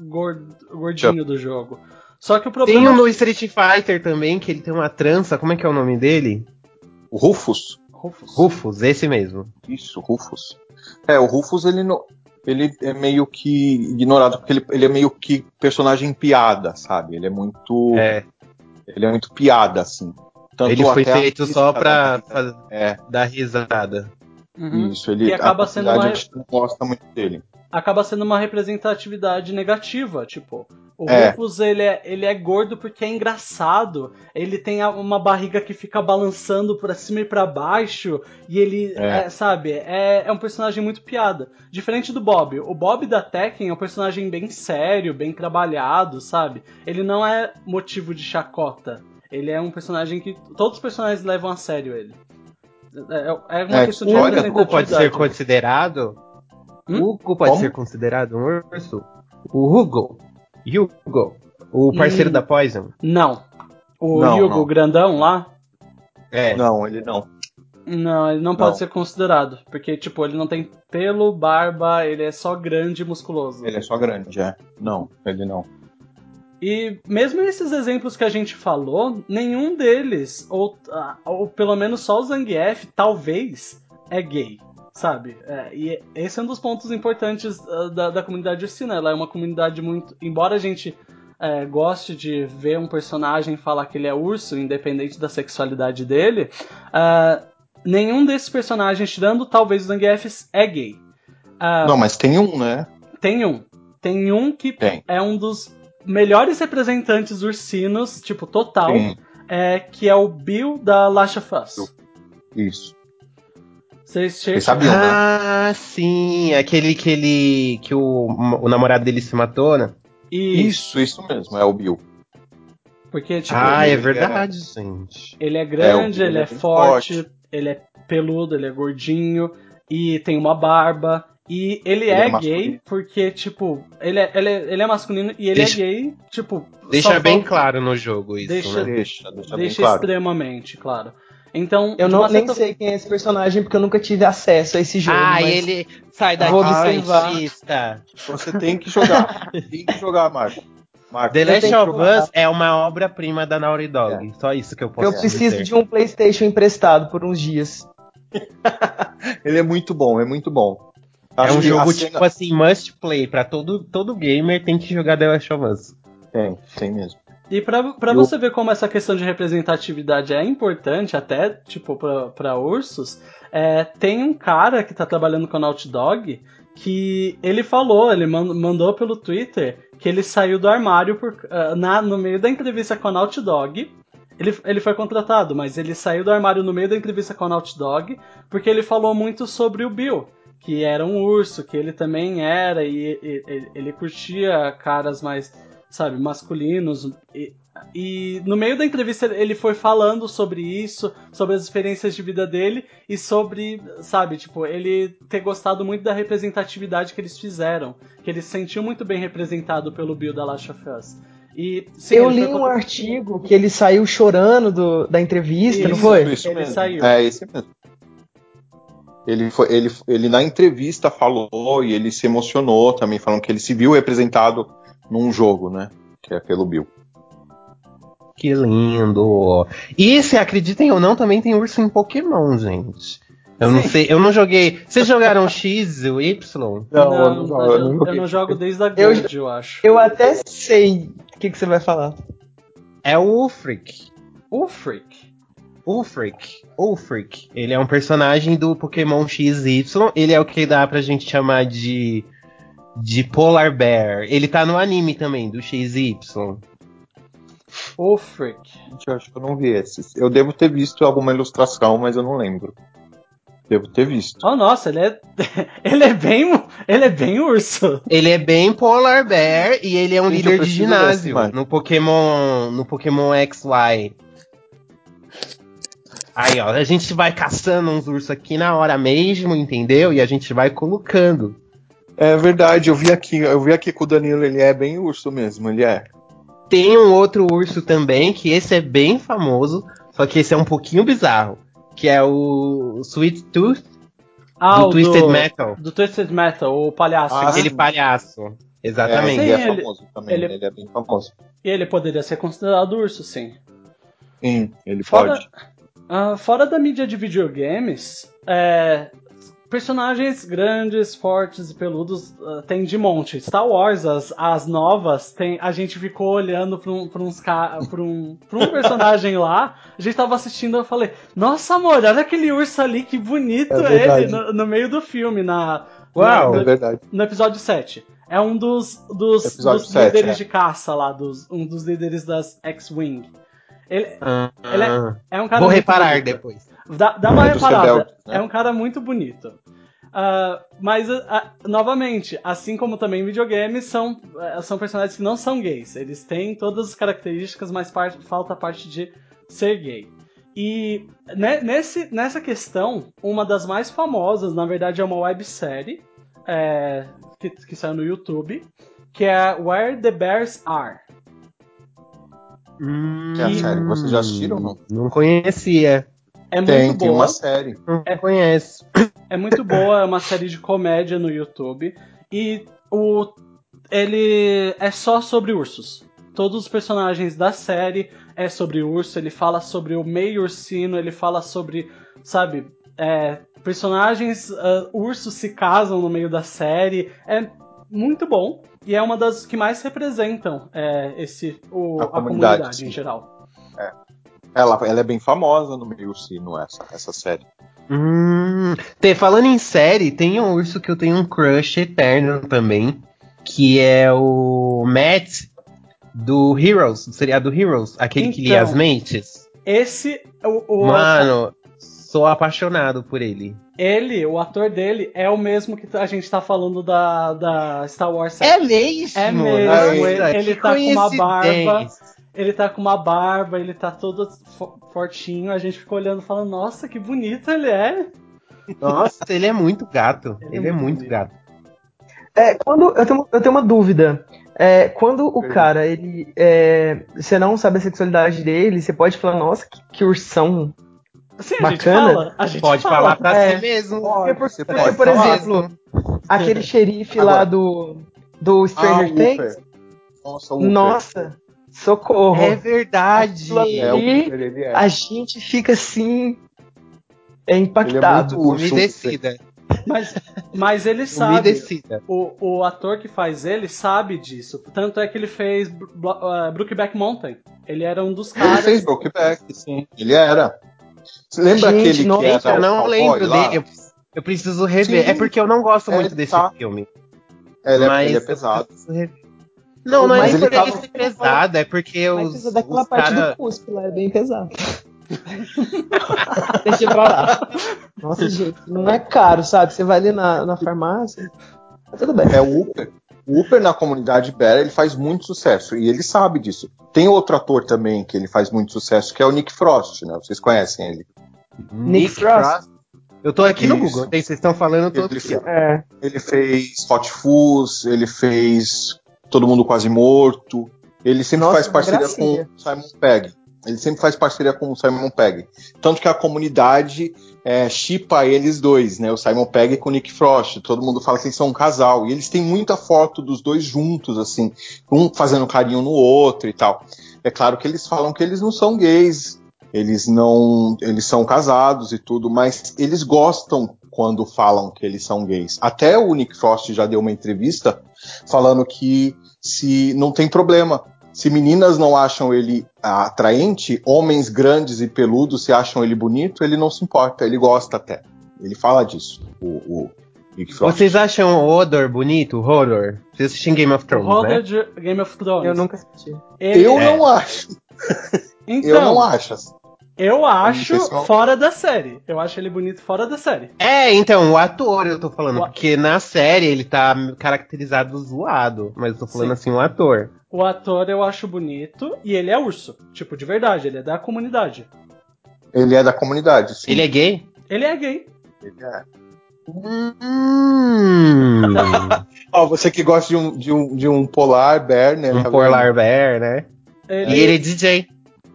gord- gordinho do jogo. Só que o Tem problema um no Street Fighter também, que ele tem uma trança. Como é que é o nome dele? O Rufus. Rufus. Rufus, esse mesmo. Isso, Rufus. É, o Rufus ele, não- ele é meio que ignorado, porque ele, ele é meio que personagem piada, sabe? Ele é muito. É, Ele é muito piada, assim. Tanto ele foi a feito só pra É, dar risada. Uhum. isso. Ele, Que acaba a, sendo a uma- gente não gosta muito dele. Acaba sendo uma representatividade negativa. Tipo, o É. Rufus ele é, ele é gordo porque é engraçado. Ele tem uma barriga que fica balançando pra cima e pra baixo. E ele, É. é, sabe, é, é um personagem muito piada. Diferente do Bob. O Bob da Tekken é um personagem bem sério, bem trabalhado, sabe? Ele não é motivo de chacota. Ele é um personagem que todos os personagens levam a sério ele. É, é uma É, questão de olha, pode ser considerado? Hum? O Hugo pode Como? ser considerado um urso? O Hugo. Hugo. O parceiro Hum. da Poison. Não. O Não, Hugo não. grandão lá, É. Não, ele não. não, ele não, pode Não. ser considerado. Porque, tipo, ele não tem pelo, barba, ele é só grande e musculoso. Ele é só grande, é. Não, ele não. E mesmo esses exemplos que a gente falou, nenhum deles, ou, ah, ou pelo menos só o Zangief, talvez, é gay, sabe? É, e esse é um dos pontos importantes ah, da, da comunidade ursina. Ela é uma comunidade muito. Embora a gente é, goste de ver um personagem falar que ele é urso, independente da sexualidade dele, ah, nenhum desses personagens, tirando talvez o Zangief, é gay. Ah, Não, mas tem um, né? tem um. Tem um que Tem. é um dos melhores representantes ursinos, tipo, total, é, que é o Bill da Last of Us. isso. Vocês chegam. sabiam, né? Ah, sim. Aquele que ele. que o, o namorado dele se matou, né? Isso. Isso, isso mesmo, é o Bill. Porque, tipo, ah, é ele verdade, gente. ele é grande, É, ele ele é é bem forte, forte. ele é peludo, ele é gordinho, e tem uma barba. E ele, Ele é, é gay masculino. porque, tipo, ele é, ele é, ele é masculino e ele Deixa- é gay, tipo. Deixa bem falta- claro no jogo isso, Deixa- né? Deixa, deixa, bem Deixa claro. extremamente claro. Então, Eu não, nem certa sei quem é esse personagem porque eu nunca tive acesso a esse jogo. Ah, mas ele. Sai daqui, Vou observar. Você tem que jogar. tem que jogar, Marco. Marco, The Last of. Us é uma obra-prima da Naughty Dog. Só isso que eu posso Eu preciso dizer. de um PlayStation emprestado por uns dias. Ele é muito bom, é muito bom. É Acho um que jogo a cena- tipo assim, must play. Pra todo, todo gamer tem que jogar The Last of Us. Tem, tem mesmo. E Eu- você ver como essa questão de representatividade é importante, até, tipo, pra, pra ursos, é, tem um cara que tá trabalhando com a Naughty Dog que ele falou, ele man- mandou pelo Twitter que ele saiu do armário por, ah, na, no meio da entrevista com a Naughty Dog. Ele, ele foi contratado, mas ele saiu do armário no meio da entrevista com a Naughty Dog porque ele falou muito sobre o Bill, que era um urso, que ele também era, e- e- ele curtia caras mais, sabe, masculinos. E, e no meio da entrevista ele foi falando sobre isso, sobre as experiências de vida dele e sobre, sabe, tipo, ele ter gostado muito da representatividade que eles fizeram, que ele se sentiu muito bem representado pelo Bill da Last of Us. E, sim, eu li um contra- artigo que ele saiu chorando do- da entrevista, não Isso, foi? Isso Ele mesmo. saiu. É esse mesmo. Ele, foi, ele, ele na entrevista falou e ele se emocionou também, falando que ele se viu representado num jogo, né? Que é pelo Bill. Que lindo. E se acreditem ou não, também tem urso em Pokémon, gente. Eu não sei, eu não joguei. Vocês jogaram X ou Y? Não, eu não jogo, eu não eu, não jogo desde a Eu- Gold, eu, acho. Eu até sei o que, que você vai falar. É o Ulfric. O Freak. Ulfric. Ulfric. Ele é um personagem do Pokémon XY. Ele é o que dá pra gente chamar de. De Polar Bear. Ele tá no anime também, do XY. O Freak. Gente, eu acho que eu não vi esses. Eu devo ter visto alguma ilustração, mas eu não lembro. Devo ter visto. Oh, nossa, ele é. ele é bem. Ele é bem urso. Ele é bem Polar Bear e ele é um Gente, líder de ginásio desse, no Pokémon. No Pokémon XY. Aí, ó, a gente vai caçando uns ursos aqui na hora mesmo, entendeu? E a gente vai colocando. É verdade, eu vi aqui, eu vi aqui com o Danilo, ele é bem urso mesmo, ele é. Tem um outro urso também, que esse é bem famoso, só que esse é um pouquinho bizarro. Que é o Sweet Tooth Ah, do o Twisted Metal. Do Twisted Metal, o palhaço. Ah? Aquele palhaço. É, Exatamente. ele é Sim, ele- famoso também, ele- ele... é bem famoso. E ele poderia ser considerado urso, sim. Sim, ele Fora, pode. ah, fora da mídia de videogames, é, personagens grandes, fortes e peludos ah, tem de monte. Star Wars, as, as novas, tem, a gente ficou olhando pra um, pra uns ca- pra um, pra um personagem lá. A gente tava assistindo eu falei: Nossa, amor, olha aquele urso ali, que bonito É ele no, no meio do filme, na, Uau! É verdade. no episódio 7. É um dos, dos, dos 7, líderes é. de caça lá, dos, um dos líderes das X-Wing. Ele Ah, Ele é um cara Vou reparar bonito. depois. Dá, dá uma É reparada. né? É um cara muito bonito. Ah, mas, ah, novamente, assim como também videogames, são, eh, são personagens que não são gays. Eles têm todas as características, mas parte- falta a parte de ser gay. E ne- nesse, nessa questão, uma das mais famosas, na verdade, é uma websérie é, que, que saiu no YouTube, que é Where the Bears Are. Que é a série. Vocês já assistiram ou não? Não conhecia. É Tem, muito tem boa. uma série. Conheço. É muito boa, é uma série de comédia no YouTube. E o ele é só sobre ursos. Todos os personagens da série é sobre urso, ele fala sobre o meio ursino, ele fala sobre, sabe, é, personagens ah, ursos se casam no meio da série. É muito bom e é uma das que mais representam é, esse o, A a, comunidade, comunidade, em geral. Ela, ela é bem famosa no meio sino, essa, essa série. Hum, tem- falando em série, tem um urso que eu tenho um crush eterno também, que é o Matt do Heroes, do seriado Heroes, aquele que lia Então, as mentes. Esse o, o Mano, sou apaixonado por ele. Ele, o ator dele, é o mesmo que a gente tá falando da, da Star Wars 7. É mesmo? É mesmo, Nossa, ele- ele que tá com uma barba. Ele tá com uma barba, ele tá todo fo- fortinho, a gente fica olhando e falando, nossa, que bonito ele é. Nossa, ele é muito gato. Ele é Ele é muito muito gato. É, quando eu tenho, eu tenho uma dúvida. É, quando o Pergunta. cara, ele. é, você não sabe a sexualidade dele, você pode falar, nossa, que, que ursão. Assim, a gente Bacana. fala. A gente Pode fala. falar pra É. si mesmo. Porque, por, você porque, pode por exemplo, aquele xerife lá Agora. do, do Ah, Stranger o Things. Nossa, Uper. Nossa, socorro. É verdade. Ali. É, Uper, ele é. A gente fica assim. É Ele é impactado. muito. Umedecida. Mas, mas ele sabe. O, o ator que faz ele sabe disso. Tanto é que ele fez uh, Brookback Mountain. Ele era um dos Ele caras. fez Brokeback, sim. Ele era. Lembra Gente, aquele não- que era eu não lembro lá? dele. Eu, eu preciso rever. Sim. É porque eu não gosto É, muito desse tá. filme. Ele, é, mas ele é pesado. Não, não é Mas nem ele por ele ser pesado, é porque Mas os, precisa daquela parte cara... do cuspe lá, é bem pesado. Deixa pra lá. Nossa, gente, não é caro, sabe? Você vai ali na, na farmácia. Tá tudo bem. É o Uper. O Uper na comunidade Bear, ele faz muito sucesso. E ele sabe disso. Tem outro ator também que ele faz muito sucesso, que é o Nick Frost, né? Vocês conhecem ele. Nick Frost. Eu tô aqui no Isso. Google, tem- vocês estão falando, eu tô Ele aqui, ó. É. Ele fez Hot Fuzz, ele fez Todo Mundo Quase Morto. Ele sempre Nossa, faz parceria gracinha. com o Simon Pegg. Ele sempre faz parceria com o Simon Pegg. Tanto que a comunidade é, chipa eles dois, né? O Simon Pegg com o Nick Frost. Todo mundo fala que eles são um casal. E eles têm muita foto dos dois juntos, assim. Um fazendo carinho no outro e tal. É claro que eles falam que eles não são gays. Eles não. Eles são casados e tudo, mas eles gostam quando falam que eles são gays. Até o Nick Frost já deu uma entrevista falando que se não tem problema. Se meninas não acham ele atraente, homens grandes e peludos se acham ele bonito, ele não se importa, ele gosta até. Ele fala disso, o, o Nick Frost. Vocês acham o Odor bonito? O Hodor? Vocês assistem Game of O Thrones, Roger né? de Game of Thrones. Eu nunca assisti. Ele- Eu É. não acho, Então, eu não acho. Eu acho pessoal- fora da série. Eu acho ele bonito fora da série. É, então, o ator eu tô falando, O- porque na série ele tá caracterizado zoado, mas eu tô falando Sim. assim, o ator. O ator eu acho bonito e ele é urso. Tipo, de verdade, ele é da comunidade. Ele é da comunidade, sim. Ele é gay? Ele é gay. Ele é. Hum, Ó, você que gosta de um, de um, de um polar bear, né? um tá polar bear, né? Ele, E ele é DJ.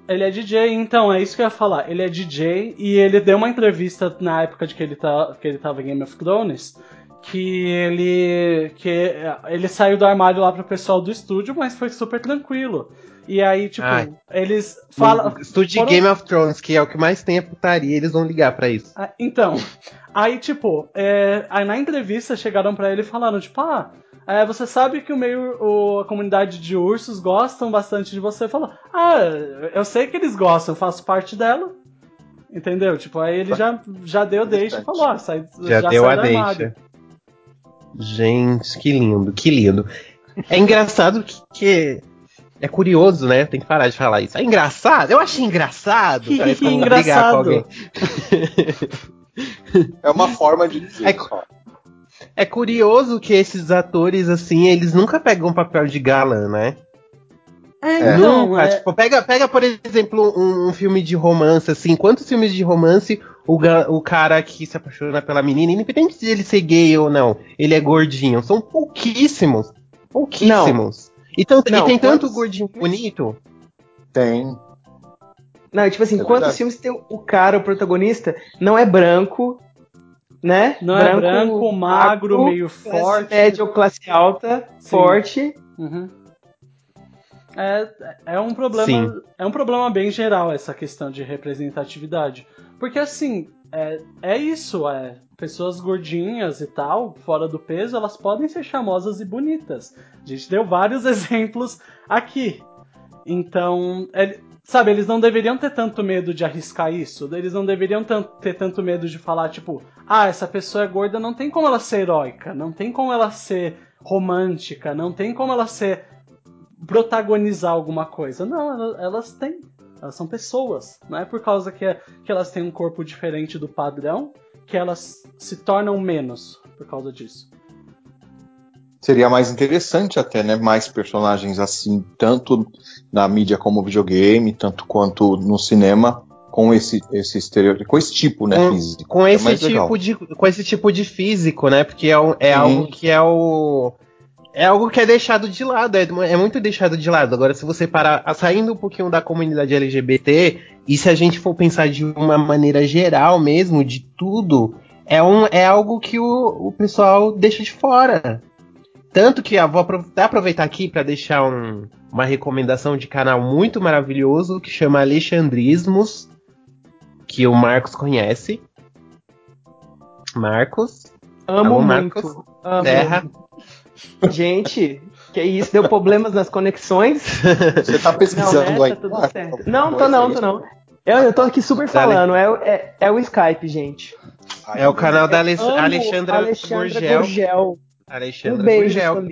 Ele é DJ, então, é isso que eu ia falar. Ele é DJ e ele deu uma entrevista na época de que ele, tá, que ele tava em Game of Thrones. Que ele. que ele saiu do armário lá pro pessoal do estúdio, mas foi super tranquilo. E aí, tipo, Ai. eles falam. Estúdio foram- Game of Thrones, que é o que mais tem é putaria, eles vão ligar pra isso. Ah, Então, aí tipo, é, aí na entrevista chegaram pra ele e falaram, tipo, ah, é, você sabe que o meio, o- a comunidade de ursos gostam bastante de você. Falou, ah, eu sei que eles gostam, eu faço parte dela. Entendeu? Tipo, aí ele já, já deu deixa e falou, ah, sai, Já, deu sai a armário. deixa. Gente, que lindo, que lindo. É engraçado que, que é curioso, né? Tem que parar de falar isso. É engraçado? Eu achei engraçado. Que Parece que engraçado. brigar com alguém. É uma forma de dizer. É É curioso que esses atores, assim, eles nunca pegam papel de galã, né? É, então, nunca. é- Tipo, pega, pega, por exemplo, um, um filme de romance, assim. Quantos filmes de romance o, o cara que se apaixona pela menina, independente de ele ser gay ou não, ele é gordinho? São pouquíssimos. Pouquíssimos. E, tanto- e Não, tem tanto quantos- gordinho bonito. Tem. Não, tipo assim, É quantos verdade. filmes tem o cara, o protagonista, não é branco, né? Não é branco, magro, meio classe forte. média ou classe alta, Sim. forte. Uhum. É, é um problema. Sim. É um problema bem geral essa questão de representatividade. Porque assim, é, é isso, é. Pessoas gordinhas e tal, fora do peso, elas podem ser charmosas e bonitas. A gente deu vários exemplos aqui. Então, ele- sabe, eles não deveriam ter tanto medo de arriscar isso. Eles não deveriam ter tanto medo de falar, tipo, ah, essa pessoa é gorda, não tem como ela ser heróica, não tem como ela ser romântica, não tem como ela ser protagonizar alguma coisa. Não, ela- elas têm. Elas são pessoas. Não é por causa que, que elas têm um corpo diferente do padrão que elas se tornam menos por causa disso. Seria mais interessante até, né? Mais personagens assim, tanto na mídia como videogame, tanto quanto no cinema, com esse, esse estereótipo, com esse tipo, né, Com- físico. Com É esse, legal. tipo de, com esse tipo de físico, né? Porque é, é algo que é o. É algo que é deixado de lado, é, é muito deixado de lado. Agora, se você parar, saindo um pouquinho da comunidade LGBT, e se a gente for pensar de uma maneira geral mesmo, de tudo, é, um, é algo que o, o pessoal deixa de fora. Tanto que eu vou apro- até aproveitar aqui para deixar um- uma recomendação de canal muito maravilhoso que chama Alexandrismos, que o Marcos conhece. Marcos, Amo Alô, muito. Marcos? Amo. Terra. Gente, que isso, deu problemas nas conexões. Você tá pesquisando Não, né? aí. Tá tudo Ah, certo. alguma Não, tô não, tô não. Eu, eu tô aqui super falando, é, o- é, é o Skype, gente. É o canal da Ale- Alexandra, Alexandra Gurgel. Gurgel. Alexandra Um beijo, Gurgel.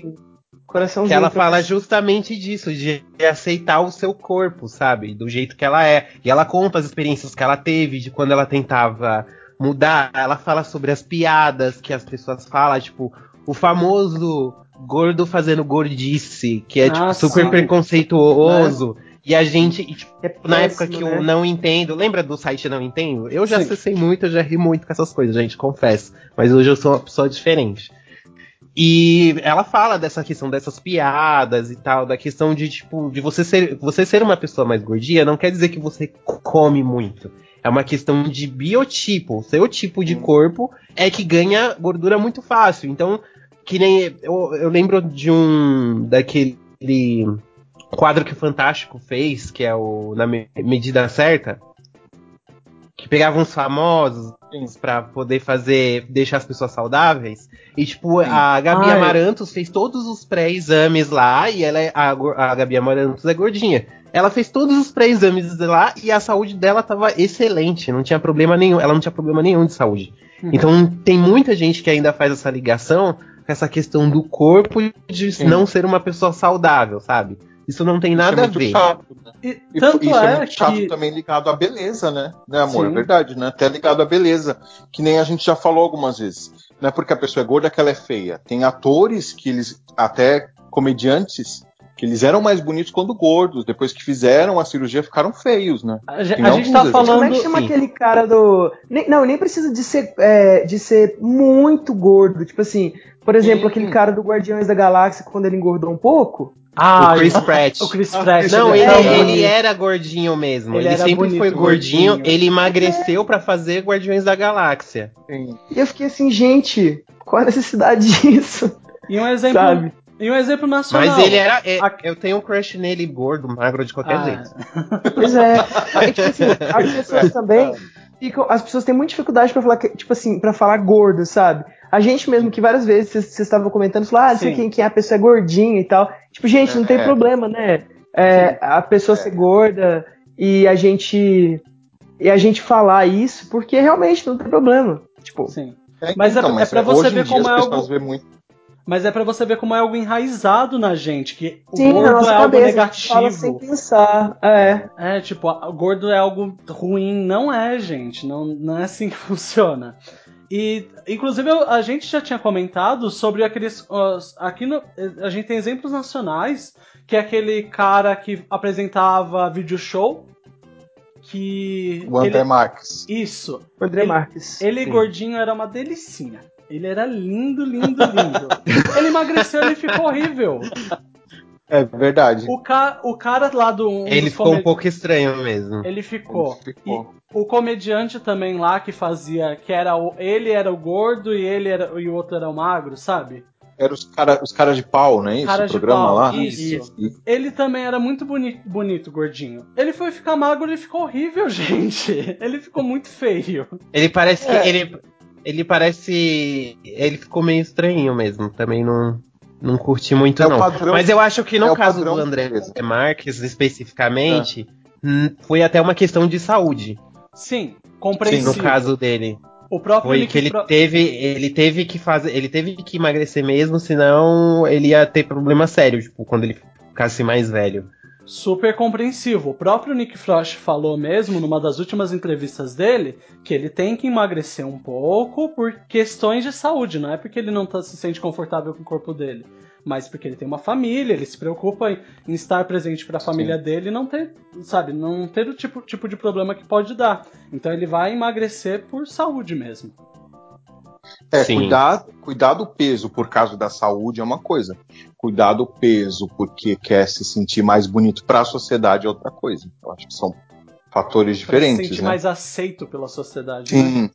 Coraçãozinho. Que ela fala justamente disso, de aceitar o seu corpo, sabe? Do jeito que ela é. E ela conta as experiências que ela teve, de quando ela tentava mudar. Ela fala sobre as piadas que as pessoas falam, tipo, o famoso gordo fazendo gordice, que é tipo, Ah, super sim. preconceituoso. E a gente, tipo, É na época que né? eu não entendo, lembra do site Não Entendo? Eu já Sim. acessei muito, eu já ri muito com essas coisas, gente, confesso. Mas hoje eu sou uma pessoa diferente. E ela fala dessa questão dessas piadas e tal, da questão de, tipo, de você ser, você ser uma pessoa mais gordinha não quer dizer que você come muito. É uma questão de biotipo. O seu tipo de corpo é que ganha gordura muito fácil. Então, que nem. Eu, eu lembro de um. daquele quadro que o Fantástico fez, que é o Na Me- Medida Certa. Que pegava uns famosos pra poder fazer. deixar as pessoas saudáveis. E, tipo, a Gabi Ah, é. Amarantos fez todos os pré-exames lá, e ela é, a, a Gabi Amarantos é gordinha. Ela fez todos os pré-exames lá e a saúde dela tava excelente, não tinha problema nenhum, ela não tinha problema nenhum de saúde. Uhum. Então tem muita gente que ainda faz essa ligação essa questão do corpo de Sim. não ser uma pessoa saudável, sabe? Isso não tem Isso nada é a ver. chato, né? E E tanto isso é, é muito chato que. também ligado à beleza, né? Né, amor? Sim. É verdade, né? Até ligado à beleza. Que nem a gente já falou algumas vezes. Não é porque a pessoa é gorda que ela é feia. Tem atores que eles, até comediantes, que eles eram mais bonitos quando gordos. Depois que fizeram a cirurgia, ficaram feios, né? A, a gente tá alguns Como é falando. que chama sim. aquele cara do. Nem- não, nem precisa de ser, é, de ser muito gordo. Tipo assim, por exemplo, Sim. aquele cara do Guardiões da Galáxia quando ele engordou um pouco. Ah, o Chris Pratt. O Chris Pratt. Não, ele ele, é ele era gordinho mesmo. Ele Ele, sempre bonito, foi gordinho. gordinho. Ele emagreceu pra fazer Guardiões da Galáxia. Sim. E eu fiquei assim, gente, qual a necessidade disso? E um exemplo, Sabe? e um exemplo nacional. Mas ele era. é- A- Eu tenho um crush nele gordo, magro de qualquer Ah, jeito. Pois é. Aí, tipo assim, as pessoas também ficam. As pessoas têm muita dificuldade pra falar, que- tipo assim, para falar gordo, sabe? A gente mesmo, que várias vezes vocês estavam comentando, falou, ah, não sei quem, quem é a pessoa é gordinha e tal. Tipo, gente, não tem É. problema, né? É, a pessoa É. ser gorda e a gente. E a gente falar isso, porque realmente não tem problema. Tipo, Sim. É, Mas é- é pra você hoje em ver como é algo- muito. Mas é pra você ver como é algo enraizado na gente, que o Sim, na gordo nossa é algo cabeça, a gente fala sem negativo. pensar. É. É, tipo, o gordo é algo ruim. Não é, gente. Não, não é assim que funciona. E, inclusive, a gente já tinha comentado sobre aqueles. aqui no, a gente tem exemplos nacionais, que é aquele cara que apresentava vídeo show. Que. O André ele- Marques. isso. O André Ele- Marques. Ele Sim. gordinho era uma delicinha. Ele era lindo, lindo, lindo. ele emagreceu, ele ficou horrível. É verdade. O, ca o cara lá do. um Ele ficou um pouco estranho mesmo. Ele ficou. Ele ficou. O comediante também lá que fazia. Que era o. Ele era o gordo e ele era. E o outro era o magro, sabe? Era os caras os cara de pau, não é isso? Cara o de programa pau, lá? isso. E- Ele também era muito boni bonito, gordinho. Ele foi ficar magro e ficou horrível, gente. Ele ficou muito feio. Ele parece que. É. Ele, ele parece. Ele ficou meio estranho mesmo. Também não. Não curti muito, É não. padrão- Mas eu acho que no é caso do André mesmo. Marques, especificamente, É. foi até uma questão de saúde. Sim, No compreensível. caso dele. o próprio Foi que ele Fro- teve, ele teve que fazer, ele teve que emagrecer mesmo, senão ele ia ter problema sério, tipo, quando ele ficasse mais velho. Super compreensivo. O próprio Nick Frost falou mesmo numa das últimas entrevistas dele que ele tem que emagrecer um pouco por questões de saúde, não é porque ele não tá, se sente confortável com o corpo dele, mas porque ele tem uma família, ele se preocupa em, em estar presente para a família dele e não ter, sabe, não ter o tipo, tipo de problema que pode dar. Então ele vai emagrecer por saúde mesmo. É, Sim. cuidar, cuidar do peso por causa da saúde é uma coisa. Cuidar do peso porque quer se sentir mais bonito para a sociedade é outra coisa. Eu acho que são fatores Pra se diferentes, sentir né? mais aceito pela sociedade. né? Sim,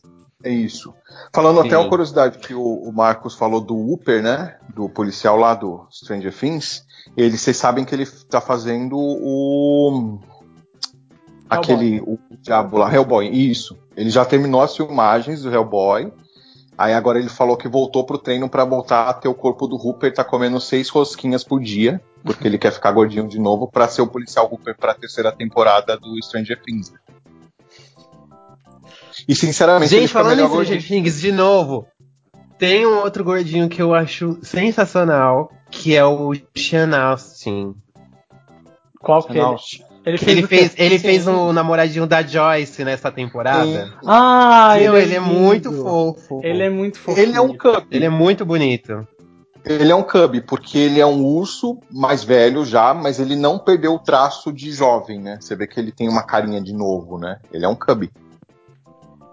é isso. Falando até Sim. uma curiosidade que o, o Marcos falou do Upper, né? Do policial lá do Stranger Things. Ele, vocês sabem que ele tá fazendo o. Aquele. O diabo lá, Hellboy. Isso. Ele já terminou as filmagens do Hellboy. Aí agora ele falou que voltou pro treino pra voltar a ter o corpo do Hooper, tá comendo seis rosquinhas por dia, porque ele quer ficar gordinho de novo pra ser o policial Hooper pra terceira temporada do Stranger Things. E sinceramente, ele Gente, fica falando em Stranger gordinho. Things de novo, tem um outro gordinho que eu acho sensacional, que é o Sean Austin. Qual que Não, ele? Ele fez, Ele o fez, ele Sim. fez o namoradinho da Joyce nessa temporada. Ah, Meu, ele, ele é lindo. muito fofo. Ele é muito fofo. Ele é um cub. Ele é muito bonito. Ele é um cub, porque ele é um urso mais velho já, mas ele não perdeu o traço de jovem, né? Você vê que ele tem uma carinha de novo, né? Ele é um cub.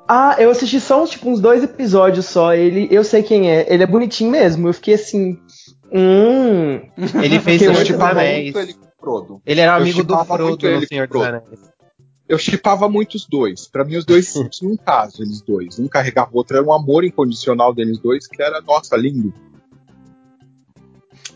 Ah, eu assisti só uns, tipo, uns dois episódios só. Ele, eu sei quem é. Ele é bonitinho mesmo. Eu fiquei assim. Hum. Ele fez Senhor bom. Anéis. muito ele o Frodo. Ele era Eu amigo do Frodo no Senhor dos. Anéis. Eu chipava muito os dois. Pra mim, os dois tinham um caso, eles dois. Um carregava o outro. Era um amor incondicional deles dois, que era, nossa, lindo.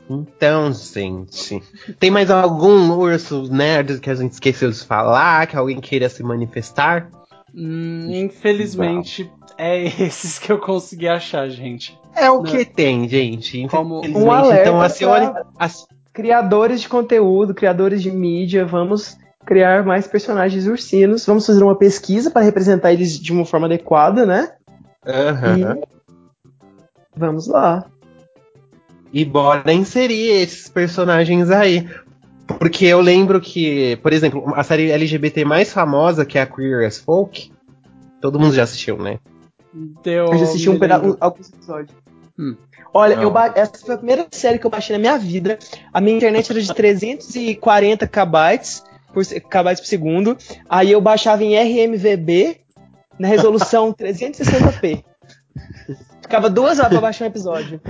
Então, gente. Tem mais algum urso nerd que a gente esqueceu de falar? Que alguém queira se manifestar? Hum, infelizmente, é esses que eu consegui achar, gente. É o Não. que tem, gente. Como- Um alerta então, a senhora. pra- a- Criadores de conteúdo, criadores de mídia, vamos criar mais personagens ursinos. Vamos fazer uma pesquisa para representar eles de uma forma adequada, né? Aham. E vamos lá. E bora inserir esses personagens aí. Porque eu lembro que, por exemplo, a série LGBT mais famosa, que é a Queer as Folk, todo mundo já assistiu, né? Deu, Eu já assisti um me peda- lembro. um- alguns episódios. Hum. Olha, eu ba- essa foi a primeira série que eu baixei na minha vida. A minha internet era de 340 KB por, kbytes por segundo. Aí eu baixava em RMVB na resolução 360p. Ficava duas horas pra baixar um episódio.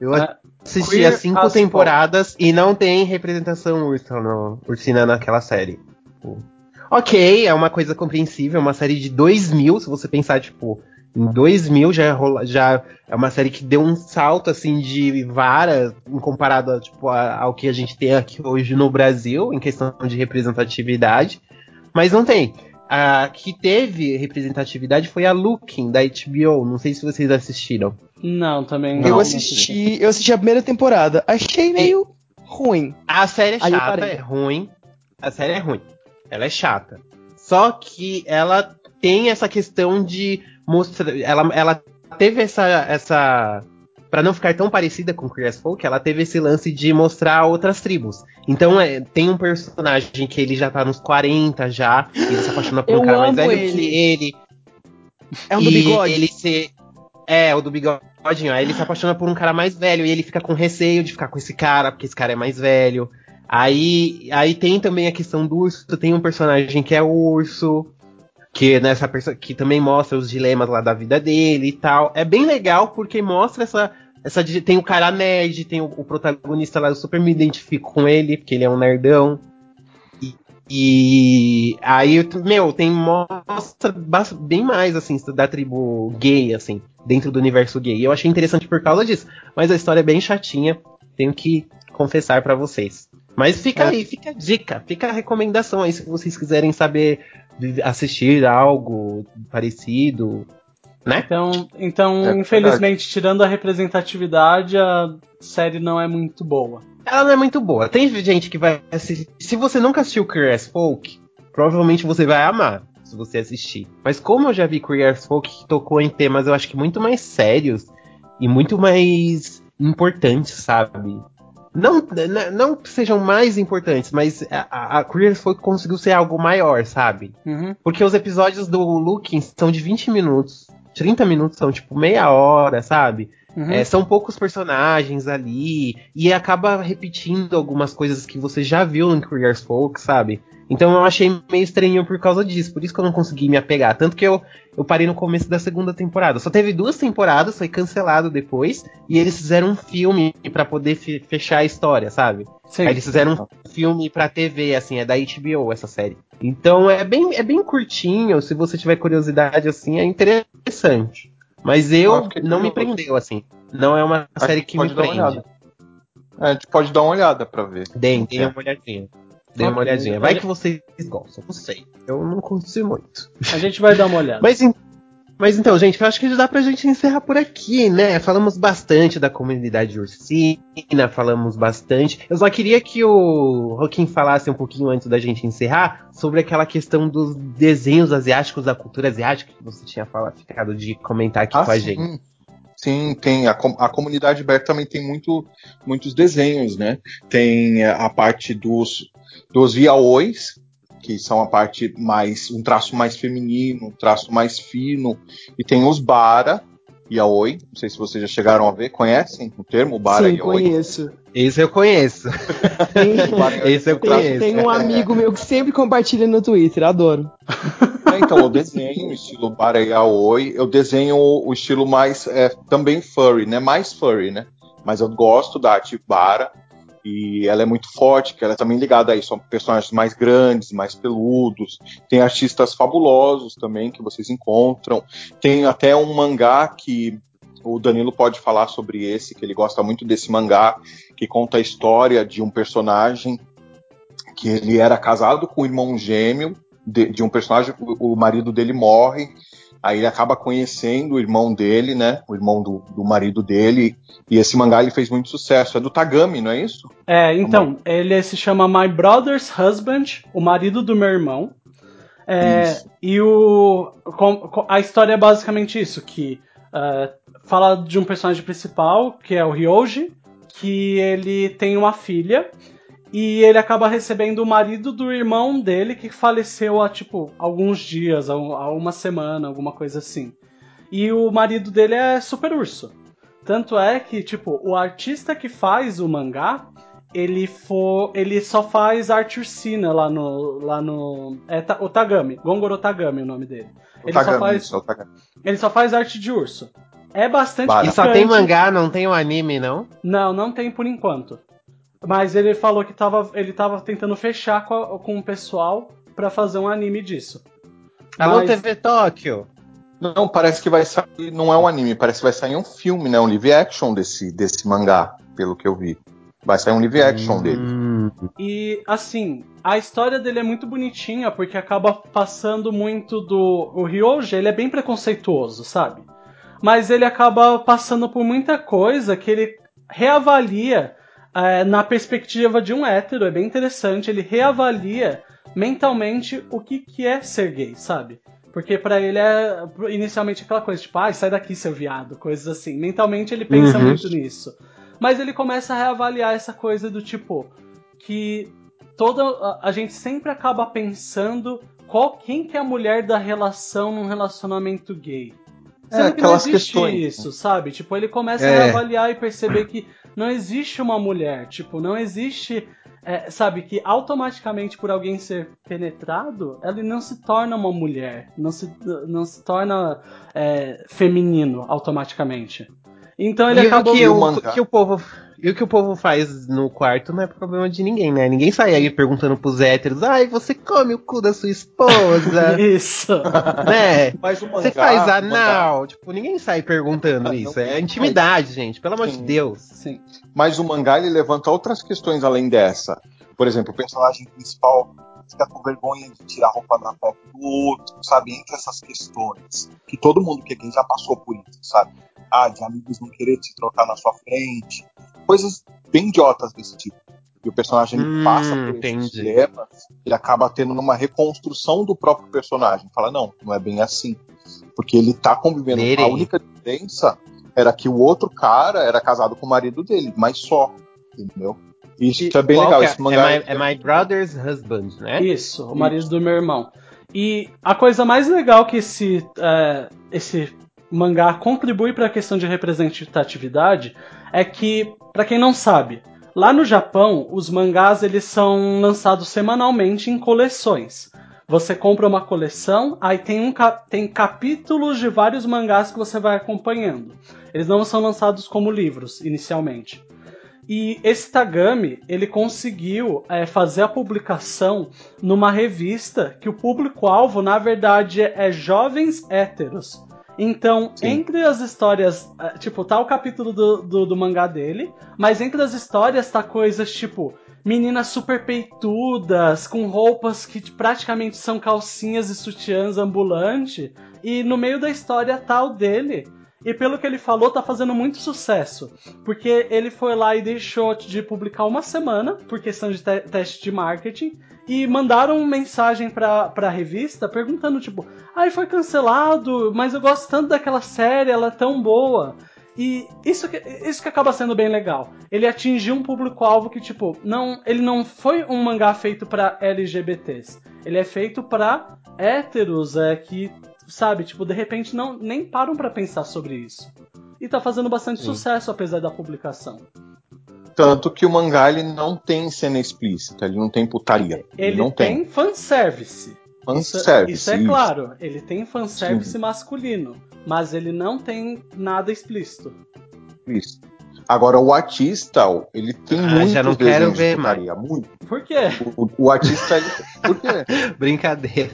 Eu Ah, assisti Queer as cinco as temporadas e não tem representação ursa, no, ursina naquela série. Tipo, ok, é uma coisa compreensível, é uma série de 2000, se você pensar, tipo, em 2000 já, rola, já é uma série que deu um salto, assim, de vara, em comparado a, tipo, a- ao que a gente tem aqui hoje no Brasil, em questão de representatividade, mas não tem. A que teve representatividade foi a Looking, da HBO, não sei se vocês assistiram. Não, também eu não. assisti, eu assisti a primeira temporada. Achei meio ruim. A série é eu chata, é ruim. A série é ruim. Ela é chata. Só que ela tem essa questão de mostrar. Ela, ela teve essa, essa Pra não ficar tão parecida com as Folk, ela teve esse lance de mostrar outras tribos. Então é, tem um personagem que ele já tá nos 40 já, e ele se apaixona por um cara mais velho ele. que ele. É um do bigode? Ele se. É, o do bigodinho. Aí ele se apaixona por um cara mais velho e ele fica com receio de ficar com esse cara, porque esse cara é mais velho. Aí, aí tem também a questão do urso. Tem um personagem que é o urso, que nessa perso- que também mostra os dilemas lá da vida dele e tal. É bem legal porque mostra essa. essa tem o cara nerd, tem o, o protagonista lá, eu super me identifico com ele, porque ele é um nerdão. E, e aí, meu, tem mostra bem mais, assim, da tribo gay, assim, dentro do universo gay. Eu achei interessante por causa disso. Mas a história é bem chatinha, tenho que confessar pra vocês. Mas fica É. aí, fica a dica, fica a recomendação aí, se vocês quiserem saber, assistir algo parecido, né? Então, então É infelizmente, tirando a representatividade, a série não é muito boa. Ela não é muito boa. Tem gente que vai assistir. Se você nunca assistiu Queer as Folk, provavelmente você vai amar se você assistir. Mas como eu já vi Queer as Folk que tocou em temas, eu acho que muito mais sérios e muito mais importantes, sabe? Não, n- não que sejam mais importantes, mas a, a- Queer as Folk conseguiu ser algo maior, sabe? Uhum. Porque os episódios do Looking são de 20 minutos. 30 minutos são tipo meia hora, sabe? Uhum. É, são poucos personagens ali e acaba repetindo algumas coisas que você já viu em Queer as Folk, sabe? Então eu achei meio estranho por causa disso, por isso que eu não consegui me apegar. Tanto que eu, eu parei no começo da segunda temporada. Só teve duas temporadas, foi cancelado depois, e eles fizeram um filme pra poder fe- fechar a história, sabe? Sim. Aí eles fizeram um filme pra TV, assim, é da HBO essa série. Então é bem, é bem curtinho, se você tiver curiosidade, assim, é interessante. Mas eu Ah, não me prendeu, assim. Não é uma Acho série que que me pode dar uma prende. olhada. É, a gente pode dar uma olhada pra ver. Deem, deem É. uma olhadinha. Dê uma olhadinha. Vai que vocês gostam, não sei. Eu não curti muito. A gente vai dar uma olhada. Mas, en- mas então, gente, eu acho que já dá pra gente encerrar por aqui, né? Falamos bastante da comunidade ursina, falamos bastante. Eu só queria que o Joaquim falasse um pouquinho antes da gente encerrar sobre aquela questão dos desenhos asiáticos, da cultura asiática, que você tinha falado, ficado de comentar aqui Ah, com a sim. gente. Sim, tem. A, a comunidade aberta também tem muito, muitos desenhos, né? Tem eh, a parte dos, dos yaois, que são a parte mais. um traço mais feminino, um traço mais fino. E tem os bara, yaoi. Não sei se vocês já chegaram a ver. Conhecem o termo bara Sim, yaoi? conheço. Esse eu conheço. Tem, Esse eu tem, conheço. tem um amigo meu que sempre compartilha no Twitter, adoro. É, então, eu desenho o estilo Bara Yaoi, eu desenho o estilo mais, é, também furry, né? Mais furry, né? Mas eu gosto da arte Bara, e ela é muito forte, que ela é também ligada a isso, são personagens mais grandes, mais peludos, tem artistas fabulosos também que vocês encontram, tem até um mangá que o Danilo pode falar sobre esse, que ele gosta muito desse mangá, que conta a história de um personagem que ele era casado com o irmão gêmeo, de, de um personagem, o, o marido dele morre, aí ele acaba conhecendo o irmão dele, né? O irmão do, do marido dele, e esse mangá ele fez muito sucesso. É do Tagami, não é isso? É, então, ele se chama My Brother's Husband, o marido do meu irmão. É, e o, a história é basicamente isso, que é, fala de um personagem principal, que é o Ryoji, que ele tem uma filha, e ele acaba recebendo o marido do irmão dele, que faleceu há, tipo, alguns dias, há, um- uma semana, alguma coisa assim. E o marido dele é super urso. Tanto é que, tipo, o artista que faz o mangá, ele for, ele só faz arte ursina lá no, lá no, é Ta- o Tagami, Gongoro Tagami é o nome dele. Ele só faz, isso, é ele só faz arte de urso. É bastante. E só tem mangá, não tem o anime, não? Não, não tem por enquanto. Mas ele falou que tava, ele tava tentando fechar com, a- com o pessoal pra fazer um anime disso. Alô, Mas- TV Tóquio. Não, parece que vai sair, não é um anime, parece que vai sair um filme, né? Um live action desse, desse mangá, pelo que eu vi. Vai sair um live action dele. Hum, E assim, a história dele é muito bonitinha porque acaba passando muito do. O Ryoji, ele é bem preconceituoso, sabe? Mas ele acaba passando por muita coisa que ele reavalia é, na perspectiva de um hétero, é bem interessante. Ele reavalia mentalmente o que, que é ser gay, sabe? Porque pra ele é inicialmente aquela coisa, tipo, ai, sai daqui, seu viado, coisas assim. Mentalmente ele pensa Uhum. muito nisso. Mas ele começa a reavaliar essa coisa do tipo que toda a, a gente sempre acaba pensando qual quem que é a mulher da relação num relacionamento gay. É, Sendo que não existe questões. isso, sabe? Tipo, ele começa a É. reavaliar e perceber que não existe uma mulher, tipo, não existe, é, sabe, que automaticamente por alguém ser penetrado, ele não se torna uma mulher, não se, não se torna é, feminino automaticamente. Então ele e acabou que, o que o povo e o que o povo faz no quarto não é problema de ninguém, né? Ninguém sai aí perguntando pros héteros, ai, você come o cu da sua esposa, Isso. né? Mas o mangá, Você faz anal, tipo, ninguém sai perguntando Ah, isso. É intimidade, gente, pelo amor de. Deus. Sim. Mas o mangá ele levanta outras questões além dessa. Por exemplo, o personagem principal fica com vergonha de tirar a roupa da perto do outro, sabe? Entre essas questões. Que todo mundo que é gay já passou por isso, sabe? Ah, de amigos não querer se trocar na sua frente. Coisas bem idiotas desse tipo. E o personagem Hum, passa por esses entendi. dilemas, ele acaba tendo uma reconstrução do próprio personagem. Fala, não, não é bem assim. Porque ele tá convivendo. A única diferença era que o outro cara era casado com o marido dele, mas só. Entendeu? Isso é bem legal. é? Esse mangá é, my, é My Brother's Husband, né? Isso, o marido do meu irmão. E a coisa mais legal que esse, é, esse mangá contribui para a questão de representatividade é que, para quem não sabe, lá no Japão os mangás eles são lançados semanalmente em coleções. Você compra uma coleção, aí tem, um, tem capítulos de vários mangás que você vai acompanhando. Eles não são lançados como livros inicialmente. E esse Tagami, ele conseguiu é, fazer a publicação numa revista que o público-alvo, na verdade, é jovens héteros. Então, Sim. entre as histórias, é, tipo, tá o capítulo do, do, do mangá dele, mas entre as histórias tá coisas tipo meninas super peitudas, com roupas que praticamente são calcinhas e sutiãs ambulante, e no meio da história tá o dele. E pelo que ele falou, tá fazendo muito sucesso. Porque ele foi lá e deixou de publicar uma semana, por questão de te- teste de marketing, e mandaram mensagem pra, pra revista perguntando, tipo, ai, foi cancelado, mas eu gosto tanto daquela série, ela é tão boa. E isso que, isso que acaba sendo bem legal. Ele atingiu um público-alvo que, tipo, não, ele não foi um mangá feito pra LGBTs. Ele é feito pra héteros, é, que, sabe, tipo, de repente não nem param pra pensar sobre isso. E tá fazendo bastante Sim. sucesso apesar da publicação. Tanto que o mangá ele não tem cena explícita, ele não tem putaria. Ele, não tem, fanservice. Isso, Fanservice, isso é isso. claro, ele tem fanservice masculino, mas ele não tem nada explícito. Isso. Agora, o artista, ele tem Ah, muitos já não quero ver putaria, muito. Por quê? O, o artista, ele, por quê? Brincadeira.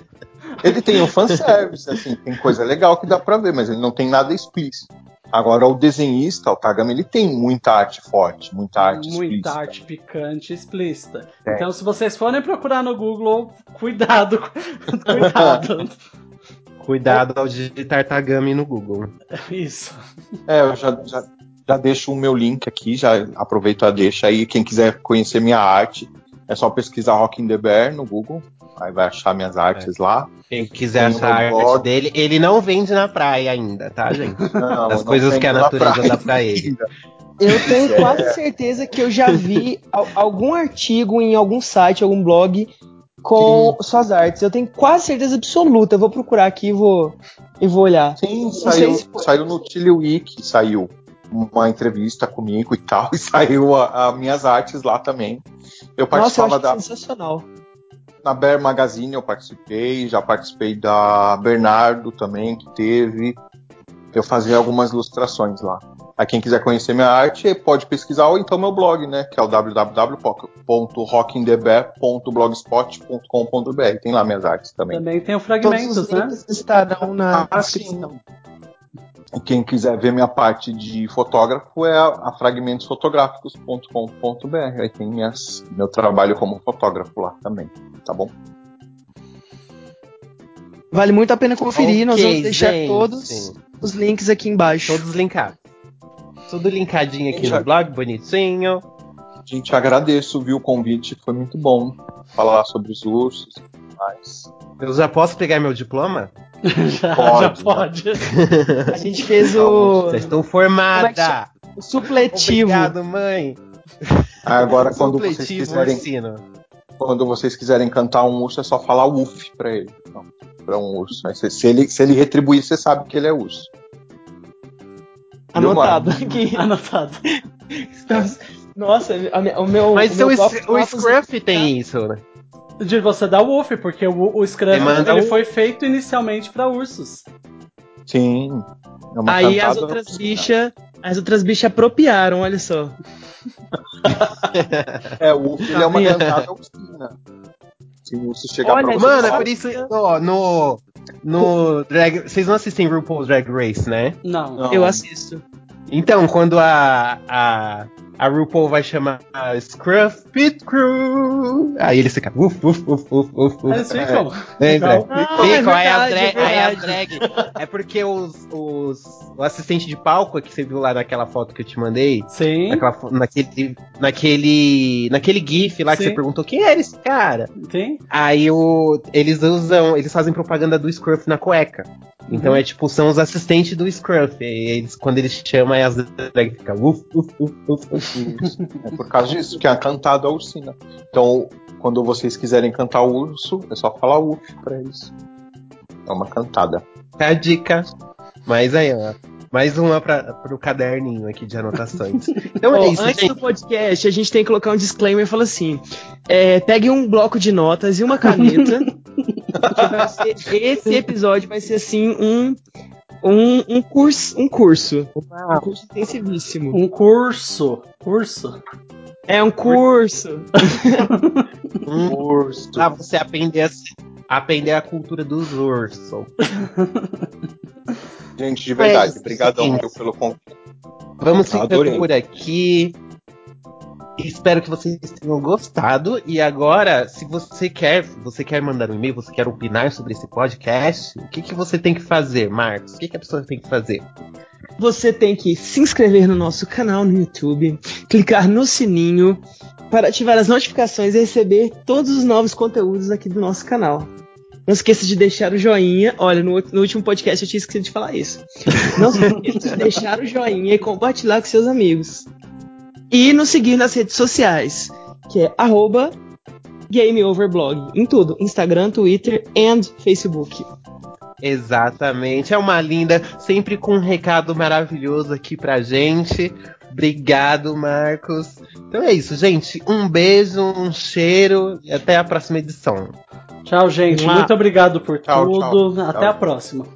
Ele tem o fanservice, assim, tem coisa legal que dá pra ver, mas ele não tem nada explícito. Agora, o desenhista, o Tagami, ele tem muita arte forte, muita arte Muita explícita. arte picante explícita. É. Então, se vocês forem procurar no Google, cuidado. cuidado. Cuidado ao digitar Tagami no Google. Isso. É, eu já, já, já deixo o meu link aqui, já aproveito a deixa aí. Quem quiser conhecer minha arte, é só pesquisar Rock in the Bear no Google. Aí vai achar minhas artes lá. Quem quiser Tem achar a arte blog. dele, ele não vende na praia ainda, tá, gente? Não, As não coisas que a na natureza praia dá pra ele. ainda. Eu tenho É. quase certeza que eu já vi al- algum artigo em algum site, algum blog com suas artes. Eu tenho quase certeza absoluta. Eu vou procurar aqui e vou, e vou olhar. Sim, saiu, se saiu no Chile Week, saiu uma entrevista comigo e tal, e saiu as minhas artes lá também. Eu Nossa, eu participava acho da sensacional. Na Bear Magazine, eu participei, já participei da Bernardo também, que teve. Eu fazia algumas ilustrações lá. Aí quem quiser conhecer minha arte pode pesquisar ou então meu blog, né, que é o www.rockindthebear.blogspot.com.br. Tem lá minhas artes também. Também tem o Todos Fragmentos, os né? estarão na Ah, descrição. E quem quiser ver minha parte de fotógrafo é a, fragmentosfotográficos.com.br. Aí tem minhas, meu trabalho como fotógrafo lá também, tá bom? Vale muito a pena conferir. Nós Ok, vamos deixar gente. todos os links aqui embaixo. Todos linkados. Tudo linkadinho aqui Já- no blog, bonitinho. Gente, agradeço, viu, o convite, foi muito bom falar sobre os ursos e tudo mais. Eu já posso pegar meu diploma? já Pode, já né? pode. A gente fez o, Vocês estão é formadas. chama? o supletivo. Obrigado, mãe. Agora, quando vocês, quiserem, ursino. quando vocês quiserem cantar um urso, é só falar uf pra ele. Não, pra um urso. Se, se ele, se ele retribuir, você sabe que ele é urso. Anotado aqui. Anotado. Nossa, a minha- o meu. Mas o seu, meu o, quatro- Scruff tem isso, né? De você dar wolf, porque o, o Demanda ele foi feito inicialmente pra ursos. Sim. É uma Aí as outras bichas. As outras bichas apropriaram, olha só. É, o uf ele é uma cantada ursina. Se o urso chegar Olha, pra você. Mano, é por isso. Ó, no. No Drag. Vocês não assistem RuPaul's Drag Race, né? Não. Não. Eu assisto. Então, quando a. A, a RuPaul vai chamar Scruff Pit Crew. Aí eles ficam. Uf, uf, uf, uf, uf, uf. Eles ficam. Lembra? Ficam, aí a drag, aí a drag. É porque os, os. O assistente de palco que você viu lá naquela foto que eu te mandei. Sim. Naquela naquele, naquele. Naquele GIF lá que Sim. você perguntou quem era esse cara. Sim. Aí o, eles usam, eles fazem propaganda do Scruff na cueca. Então Uhum. é tipo, são os assistentes do Scruff. E eles, quando eles chamam, aí as drag ficam uf, uf, uf, uf, uf. É por causa disso, que é a cantada ursina. Então, quando vocês quiserem cantar o urso, é só falar uf pra eles. É uma cantada. É a dica. Mas aí, ó. Mais uma pra, pro caderninho aqui de anotações. Então é isso, antes gente. do podcast, a gente tem que colocar um disclaimer e falar assim: é, pegue um bloco de notas e uma caneta. porque vai ser- esse episódio vai ser assim um. Um, um curso. Um curso. Um curso intensivíssimo. Um curso. Curso. É um curso. Um Urso. pra você aprender a, aprender a cultura dos ursos. Gente, de verdade, É obrigadão viu, pelo convite. Vamos ficando por aqui. Espero que vocês tenham gostado. E agora, se você quer, você quer mandar um e-mail, você quer opinar sobre esse podcast, o que, que você tem que fazer, Marcos? O que, que a pessoa tem que fazer? Você tem que se inscrever no nosso canal no YouTube, clicar no sininho para ativar as notificações e receber todos os novos conteúdos aqui do nosso canal. Não esqueça de deixar o joinha. Olha, no, no último podcast eu tinha esquecido de falar isso. Não esqueça de deixar o joinha e compartilhar com seus amigos. E nos seguir nas redes sociais, que é arroba GameOverblog. Em tudo: Instagram, Twitter e Facebook. Exatamente, é uma linda, sempre com um recado maravilhoso aqui pra gente. Obrigado, Marcos. Então é isso, gente. Um beijo, um cheiro e até a próxima edição. Tchau, gente. Muito obrigado por Tchau, tudo. tchau. Até Tchau. a próxima.